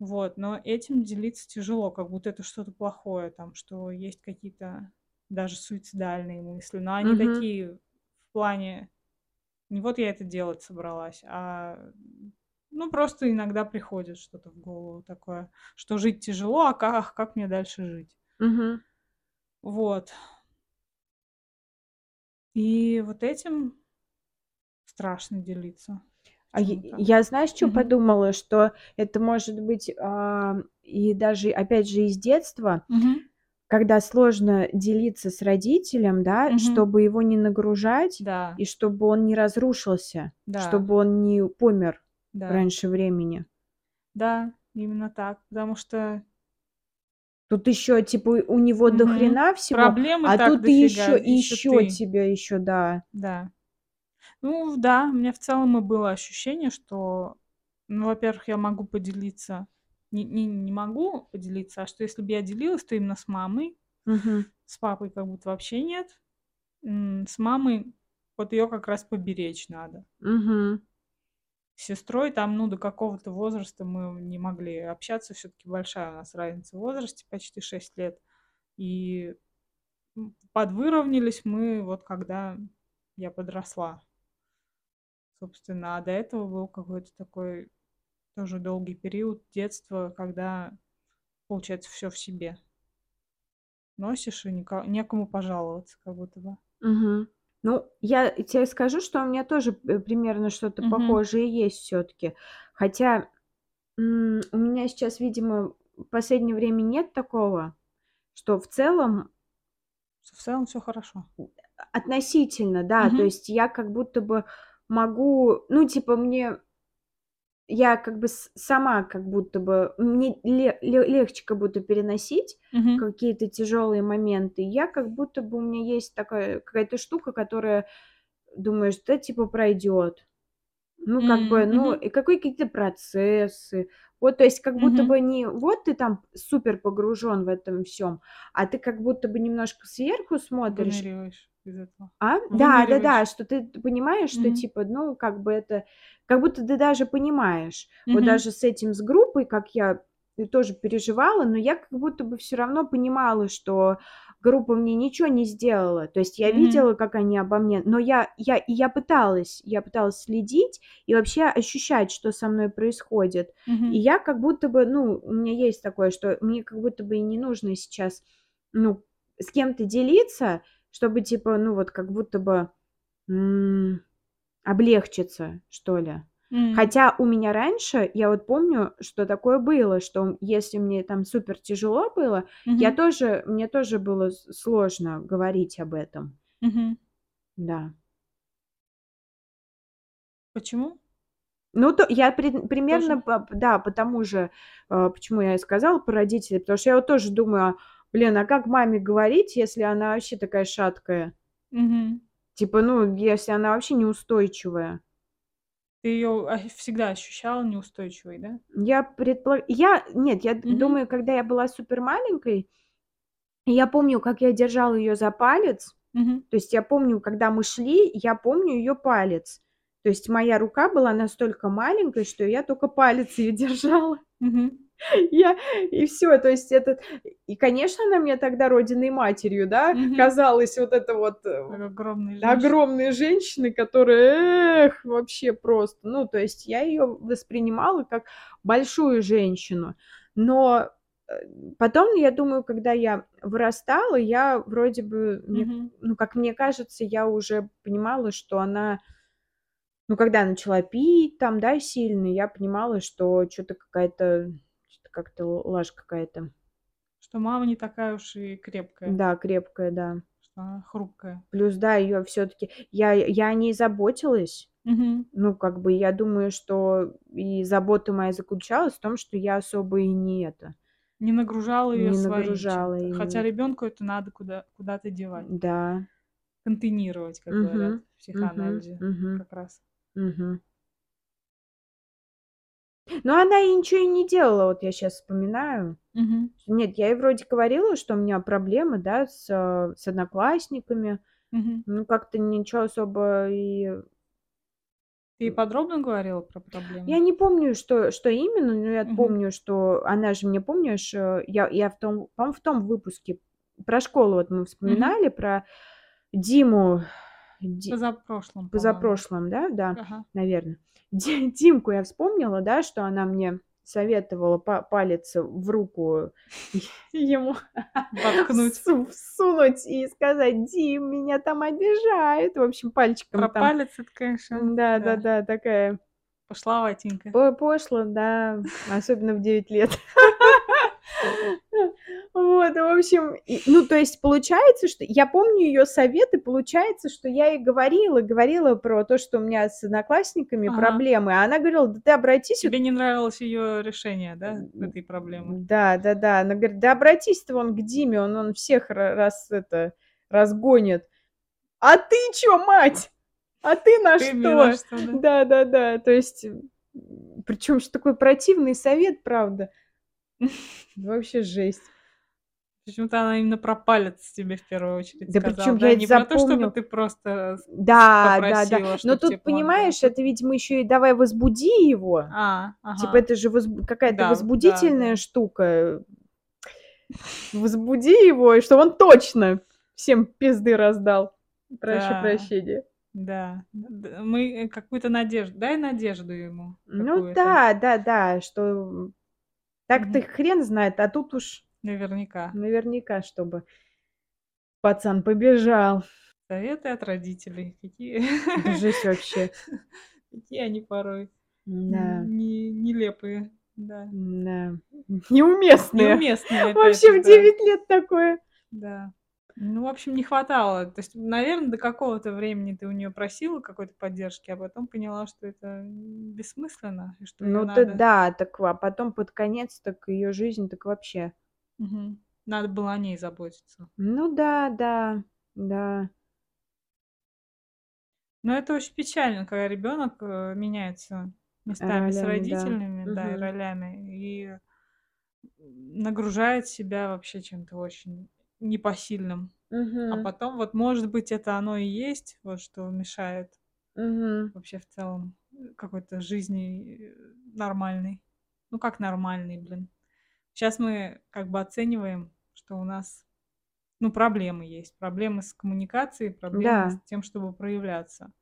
Вот, но этим делиться тяжело, как будто это что-то плохое, там, что есть какие-то даже суицидальные мысли, но они Мгм. такие в плане не вот я это делать собралась, а ну просто иногда приходит что-то в голову такое, что жить тяжело, а как, как мне дальше жить? Мгм. Вот. И вот этим страшно делиться. А я, Почему-то. я знаешь, что Мгм. подумала, что это может быть а, и даже, опять же, из детства, Мгм. когда сложно делиться с родителем, да, Мгм. чтобы его не нагружать Да, и чтобы он не разрушился, да, чтобы он не помер да, раньше времени. да, именно так, потому что Тут еще, типа, у него до Мгм. хрена всего, Проблемы а тут еще, еще ты. тебе, еще, да. Да. Ну да, у меня в целом и было ощущение, что, ну, во-первых, я могу поделиться, не, не, не могу поделиться, а что если бы я делилась, то именно с мамой, Мгм. с папой как будто вообще нет. М, С мамой вот ее как раз поберечь надо. Мгм. С сестрой там, ну, до какого-то возраста мы не могли общаться, все-таки большая у нас разница в возрасте, почти 6 лет. И м, подвыровнялись мы вот когда я подросла. Собственно, а до этого был какой-то такой тоже долгий период детства, когда, получается, все в себе носишь и ника- некому пожаловаться, как будто бы. Мгм. Ну, я тебе скажу, что у меня тоже э, примерно что-то Мгм. похожее есть все-таки. Хотя м, у меня сейчас, видимо, в последнее время нет такого, что в целом В целом все хорошо. относительно, да, то Мгм. есть я как будто бы могу, ну, типа, мне я как бы сама как будто бы мне ле- ле- легче как будто переносить Мгм. какие-то тяжелые моменты. Я как будто бы у меня есть такая какая-то штука, которая думаешь, да, типа пройдет. Ну, как бы, ну, и какие какие-то процессы. Вот, то есть, как будто Мгм. бы не вот ты там супер погружен в этом всем, а ты как будто бы немножко сверху смотришь. Выныриваешь из этого. А? Да, да, да, что ты понимаешь, что Мгм. типа, ну, как бы это, как будто ты даже понимаешь. Вот Мгм. даже с этим, с группой, как я и тоже переживала, но я как будто бы все равно понимала, что группа мне ничего не сделала. То есть я Мгм. видела, как они обо мне, но я, я, и я пыталась, я пыталась следить и вообще ощущать, что со мной происходит. И Мгм. я как будто бы, ну, у меня есть такое, что мне как будто бы и не нужно сейчас, ну, с кем-то делиться, чтобы типа, ну, вот как будто бы м, облегчиться, что ли. М. Хотя у меня раньше, я вот помню, что такое было, что если мне там супер тяжело было, я Мгм. тоже, мне тоже было сложно говорить об этом. Мгм. Да. Почему? Ну, то я пред- примерно, по- да, потому же, э, почему я и сказала про родителей, потому что я вот тоже думаю, а, блин, а как маме говорить, если она вообще такая шаткая? Мгм. Типа, ну, если она вообще неустойчивая. Ты ее всегда ощущала неустойчивой, да? Я предполагаю, я, нет, я Мгм. думаю, когда я была супер маленькой, я помню, как я держала ее за палец, Мгм. то есть я помню, когда мы шли, я помню ее палец. То есть моя рука была настолько маленькой, что я только палец ее держала. Мгм. Я и все, то есть этот и, конечно, она мне тогда родиной матерью, да, Мгм. казалась вот это вот, э, Как огромные женщины. огромные женщины, которые, эх, вообще просто. Ну, то есть я ее воспринимала как большую женщину. Но, э, потом, я думаю, когда я вырастала, я вроде бы, мне Мгм. ну, как мне кажется, я уже понимала, что она Ну, когда я начала пить там, да, сильно, я понимала, что чё-то какая-то, что-то как-то лажа какая-то. Что мама не такая уж и крепкая. Да, крепкая, да. Что она хрупкая. Плюс, да, её всё-таки я я о ней заботилась. Мгм. Ну, как бы, я думаю, что и забота моя заключалась в том, что я особо и не это Не нагружала её не своим нагружала чем-то. Хотя ребёнку это надо куда куда-то девать. Да. Контейнировать, как говорят Мгм. в психоанализе Мгм. как раз. Мгм. Но она и ничего и не делала, вот я щас вспоминаю. Мгм. Нет, я ей вроде говорила, что у меня проблемы, да, с с одноклассниками. Мгм. Ну, как-то ничего особо и Ты подробно говорила про Я проблемы? не помню, что что именно, но я Мгм. помню, что она же мне, помнишь, э, я я в том, по-моему, в том выпуске про школу вот мы Мгм. вспоминали, про Диму, Ди Позапрошлом, позапрошлом, да, да, Ага. наверно. Ди Димку я вспомнила, да, что она мне советовала па палец в руку ему Воткнуть. всу всунуть и сказать: "Дим, меня там обижают". В общем, пальчиком Про там палец это, конечно, да. Да-да-да, такая Пошловатенькая. по пошло, да, особенно в 9 лет. Вот, в общем, и, ну, то есть получается, что я помню её совет, и получается, что я ей говорила говорила про то, что у меня с одноклассниками Ага. проблемы, а она говорила: "Да ты обратись вот" Тебе не нравилось её решение, да, этой проблемы? да-да-да. Она говорит: "Да обратись ты вон к Диме, он вон всех ра раз это разгонит". А ты чё, мать? А ты на Ты мне на что? что, да? Да-да-да. То есть, причём ещё такой противный совет, правда. Вообще жесть. Почему-то она именно про палец тебе в первую очередь Да сказала, причём да? я Не про то, чтобы ты просто Да, попросила, Но чтоб те тут, понимаешь, это ведь мы ещё и давай возбуди его. А, Типа ага. это же возб какая-то Да, да, возбудительная да. штука. Возбуди его, и чтобы он точно всем пизды раздал. Прошу Да, прощения. да. Мы какую-то надежду дай надежду ему Ну какую-то. да, да-да, что так-то Мгм. хрен знает, а тут уж Наверняка. наверняка, чтобы пацан побежал. Советы от родителей. Какие Да жесть вообще. какие они порой не нелепые, да. М-да. Неуместные. Неуместные Вообще в да. 9 лет такое. Да. Ну, в общем, не хватало. То есть, наверно, до какого-то времени ты у неё просила какой-то поддержки, а потом поняла, что это бессмысленно и что Ну надо да, так, а потом под конец, так её жизнь, так вообще. Мгм. Надо было о ней заботиться. Ну да, да, да. Но это очень печально, когда ребёнок, э, меняется местами с Ролями, да. родителями, да, и Мгм. ролями, и нагружает себя вообще чем-то очень непосильным. А Мгм. потом вот, может быть, это оно и есть, вот что мешает Мгм. вообще в целом, э, какой-то жизни, э, нормальной. Ну, как нормальной, блин. Щас мы как бы оцениваем, что у нас, ну, проблемы есть. Проблемы с коммуникацией, проблемы с Да. тем, чтобы проявляться.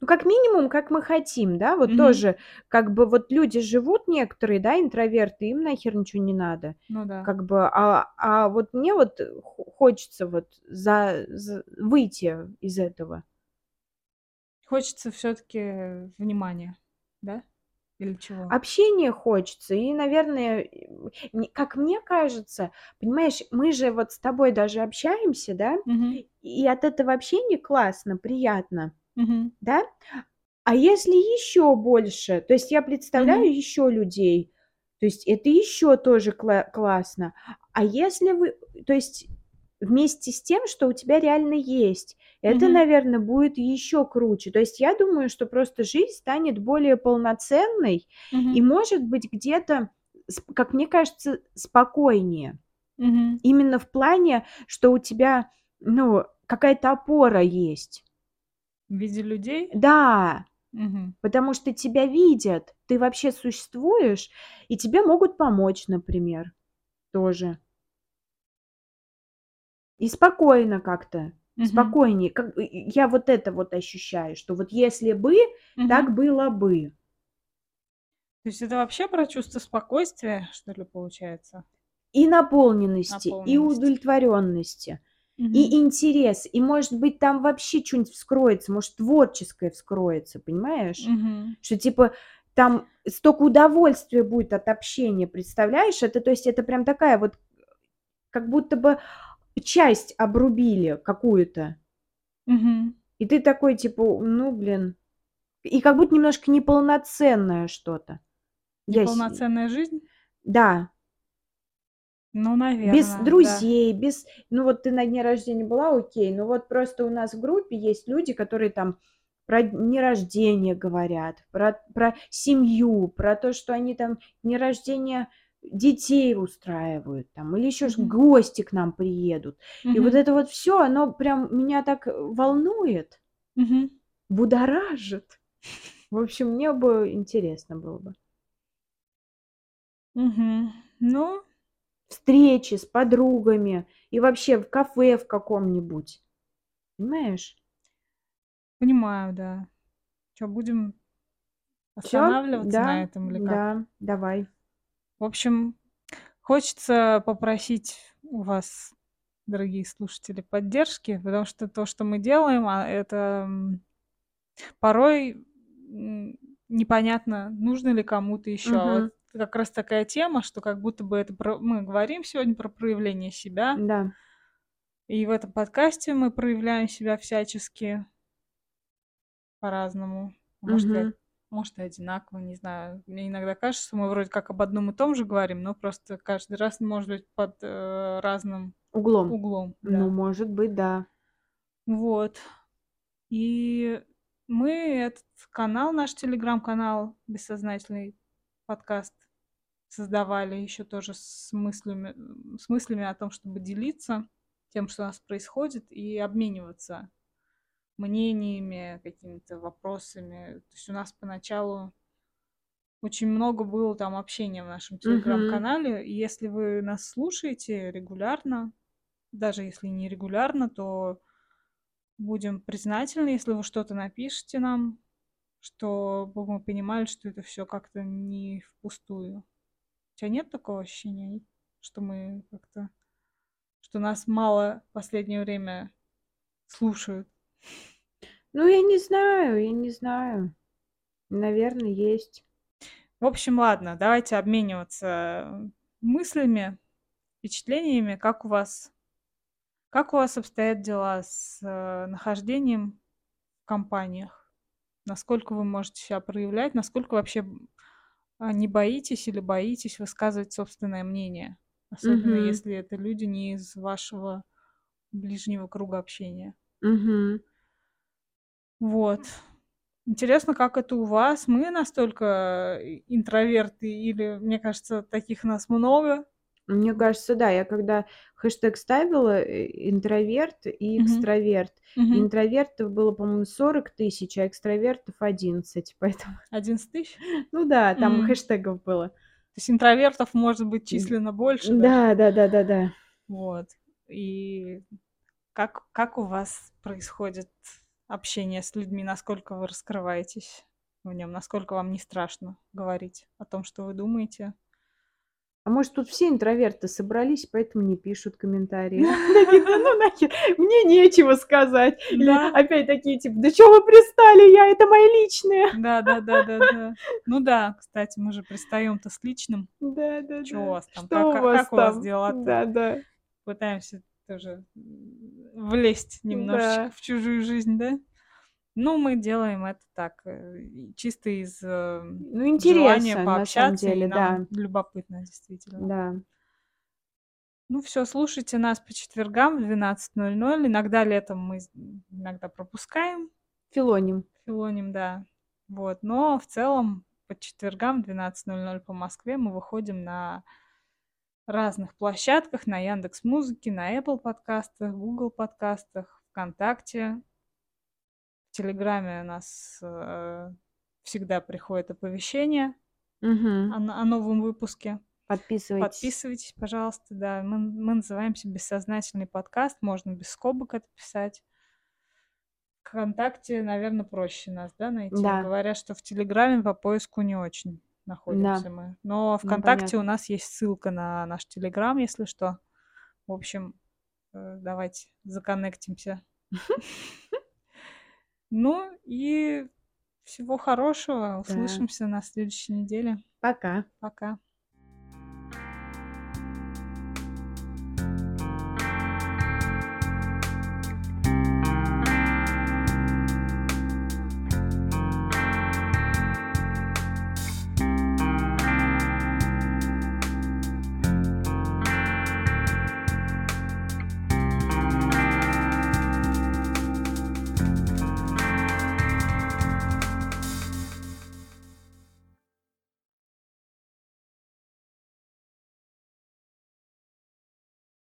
Ну, как минимум, как мы хотим, да. Вот Мгм. тоже, как бы, вот люди живут некоторые, да, интроверты, им нахер ничего не надо. Ну да. Как бы, а а вот мне вот хо хочется вот за з выйти из этого. Хочется всё-таки внимания, да? Или чего? Общения хочется. И, наверное, м как мне кажется, понимаешь, мы же вот с тобой даже общаемся, да, Мгм. и от этого общения классно, приятно, Мгм. да. А если ещё больше, то есть я Мгм. представляю ещё людей, то есть это ещё тоже кла классно. А если вы, то есть вместе с тем, что у тебя реально есть, это, Мгм. наверно, будет ещё круче. То есть я думаю, что просто жизнь станет более полноценной и, Мгм. может быть, где-то, как мне кажется, спокойнее. Мгм. Именно в плане, что у тебя, ну, какая-то опора есть. В виде людей? Да. Мгм. Потому что тебя видят, ты вообще существуешь, и тебе могут помочь, например, тоже. И спокойно как-то, Мгм. спокойнее. Как я вот это вот ощущаю, что вот если бы, Мгм. так было бы. То есть это вообще про чувство спокойствия, что ли, получается? И наполненности, и Наполненности. Мгм. И интерес. И, может быть, там вообще что-нибудь вскроется, может, творческое вскроется, понимаешь? Мгм. Что, типа, там столько удовольствия будет от общения, представляешь? Это, то есть, это прям такая вот, как будто бы часть обрубили какую-то. Мгм. И ты такой, типа, ну, блин. И как будто немножко неполноценное что-то. Я Неполноценная жизнь? Да. Ну, Без наверное, да. друзей, без... Ну, вот ты на дне рождения была, окей. Но вот просто у нас в группе есть люди, которые там про дни рождения говорят, про, про семью, про то, что они там дни рождения детей устраивают там, или еще Мгм. гости к нам приедут. И вот это вот все, оно прям меня так волнует, Мгм. будоражит. В общем, мне бы интересно было бы. Мгм. Ну, Встречи с подругами и вообще в кафе в каком-нибудь. Понимаешь? понимаю, да. Что, будем останавливаться на Да, этом или как? да, давай. В общем, хочется попросить у вас, дорогие слушатели, поддержки, потому что то, что мы делаем, а, это порой непонятно, нужно ли кому-то еще. А Мгм. вот как раз такая тема, что как будто бы это про- мы говорим сегодня про проявление себя, Да. и в этом подкасте мы проявляем себя всячески по-разному. Может, и, Мгм. может, и одинаково, не знаю. Мне иногда кажется, что мы вроде как об одном и том же говорим, но просто каждый раз, может быть, под э, разным Углом. углом. Ну, Да. может быть, да. Вот. И мы этот канал, наш телеграм-канал, бессознательный подкаст, создавали еще тоже с мыслями, с мыслями о том, чтобы делиться тем, что у нас происходит, и обмениваться мнениями, какими-то вопросами. То есть у нас поначалу очень много было там общения в нашем телеграм-канале. И если вы нас слушаете регулярно, даже если не регулярно, то будем признательны, если вы что-то напишите нам, чтобы мы понимали, что это все как-то не впустую. У тебя нет такого ощущения, что мы как-то, что нас мало в последнее время слушают? Ну, я не знаю, я не знаю. Наверное, есть. В общем, ладно, давайте обмениваться мыслями, впечатлениями, как у вас, как у вас обстоят дела с э, нахождением в компаниях, насколько вы можете себя проявлять, насколько вообще а, не боитесь или боитесь высказывать собственное мнение, особенно Мгм. если это люди не из вашего ближнего круга общения. Мгм. Вот. Интересно, как это у вас? Мы настолько э, интроверты или, мне кажется, таких нас много? Мне кажется, да. Я когда хэштег ставила, э, интроверт и экстраверт, Мгм. интровертов было, по-моему, 40 тысяч, а экстравертов 11. Поэтому, 11 тысяч? ну да, там М. хэштегов было. То есть интровертов может быть численно больше даже? Да, да, да, да, да. Вот. И как, как у вас происходит общение с людьми? Насколько вы раскрываетесь в нем? Насколько вам не страшно говорить о том, что вы думаете? А может, тут все интроверты собрались, поэтому не пишут комментарии. Да ну нахер, мне нечего сказать. Или Да. опять такие, типа, да чё вы пристали, я, это мои личные. Да, да, да, да, да. Ну да, кстати, мы же пристаем-то с личным. Да, да, Чё у да. вас там? Что у вас как у вас дела-то? Да, да. Пытаемся тоже влезть немножечко Да. в чужую жизнь, да? Ну, мы делаем это так, э, чисто из э, Ну, желания интересно, на самом пообщаться, и деле, да. нам любопытно, действительно. Да. Ну все, слушайте нас по четвергам в 12.00. Иногда летом мы иногда пропускаем, Филоним. филоним, да. Вот. Но в целом по четвергам в 12.00 по Москве мы выходим на разных площадках, на Яндекс Музыке, на Apple подкастах, Google подкастах, ВКонтакте. В Телеграме у нас э, всегда приходит оповещение Мгм. о, о новом выпуске. Подписывайтесь. Подписывайтесь, пожалуйста, да. Мы, мы называемся «Бессознательный подкаст», можно без скобок это писать. ВКонтакте, наверное, проще нас, да, найти. Да. Говорят, что в Телеграме по поиску не очень находимся мы. Но ВКонтакте понятно. у нас есть ссылка на наш Телеграм, если что. В общем, Э, давайте законнектимся. Ну и всего хорошего. Да. Услышимся на следующей неделе. Пока. Пока.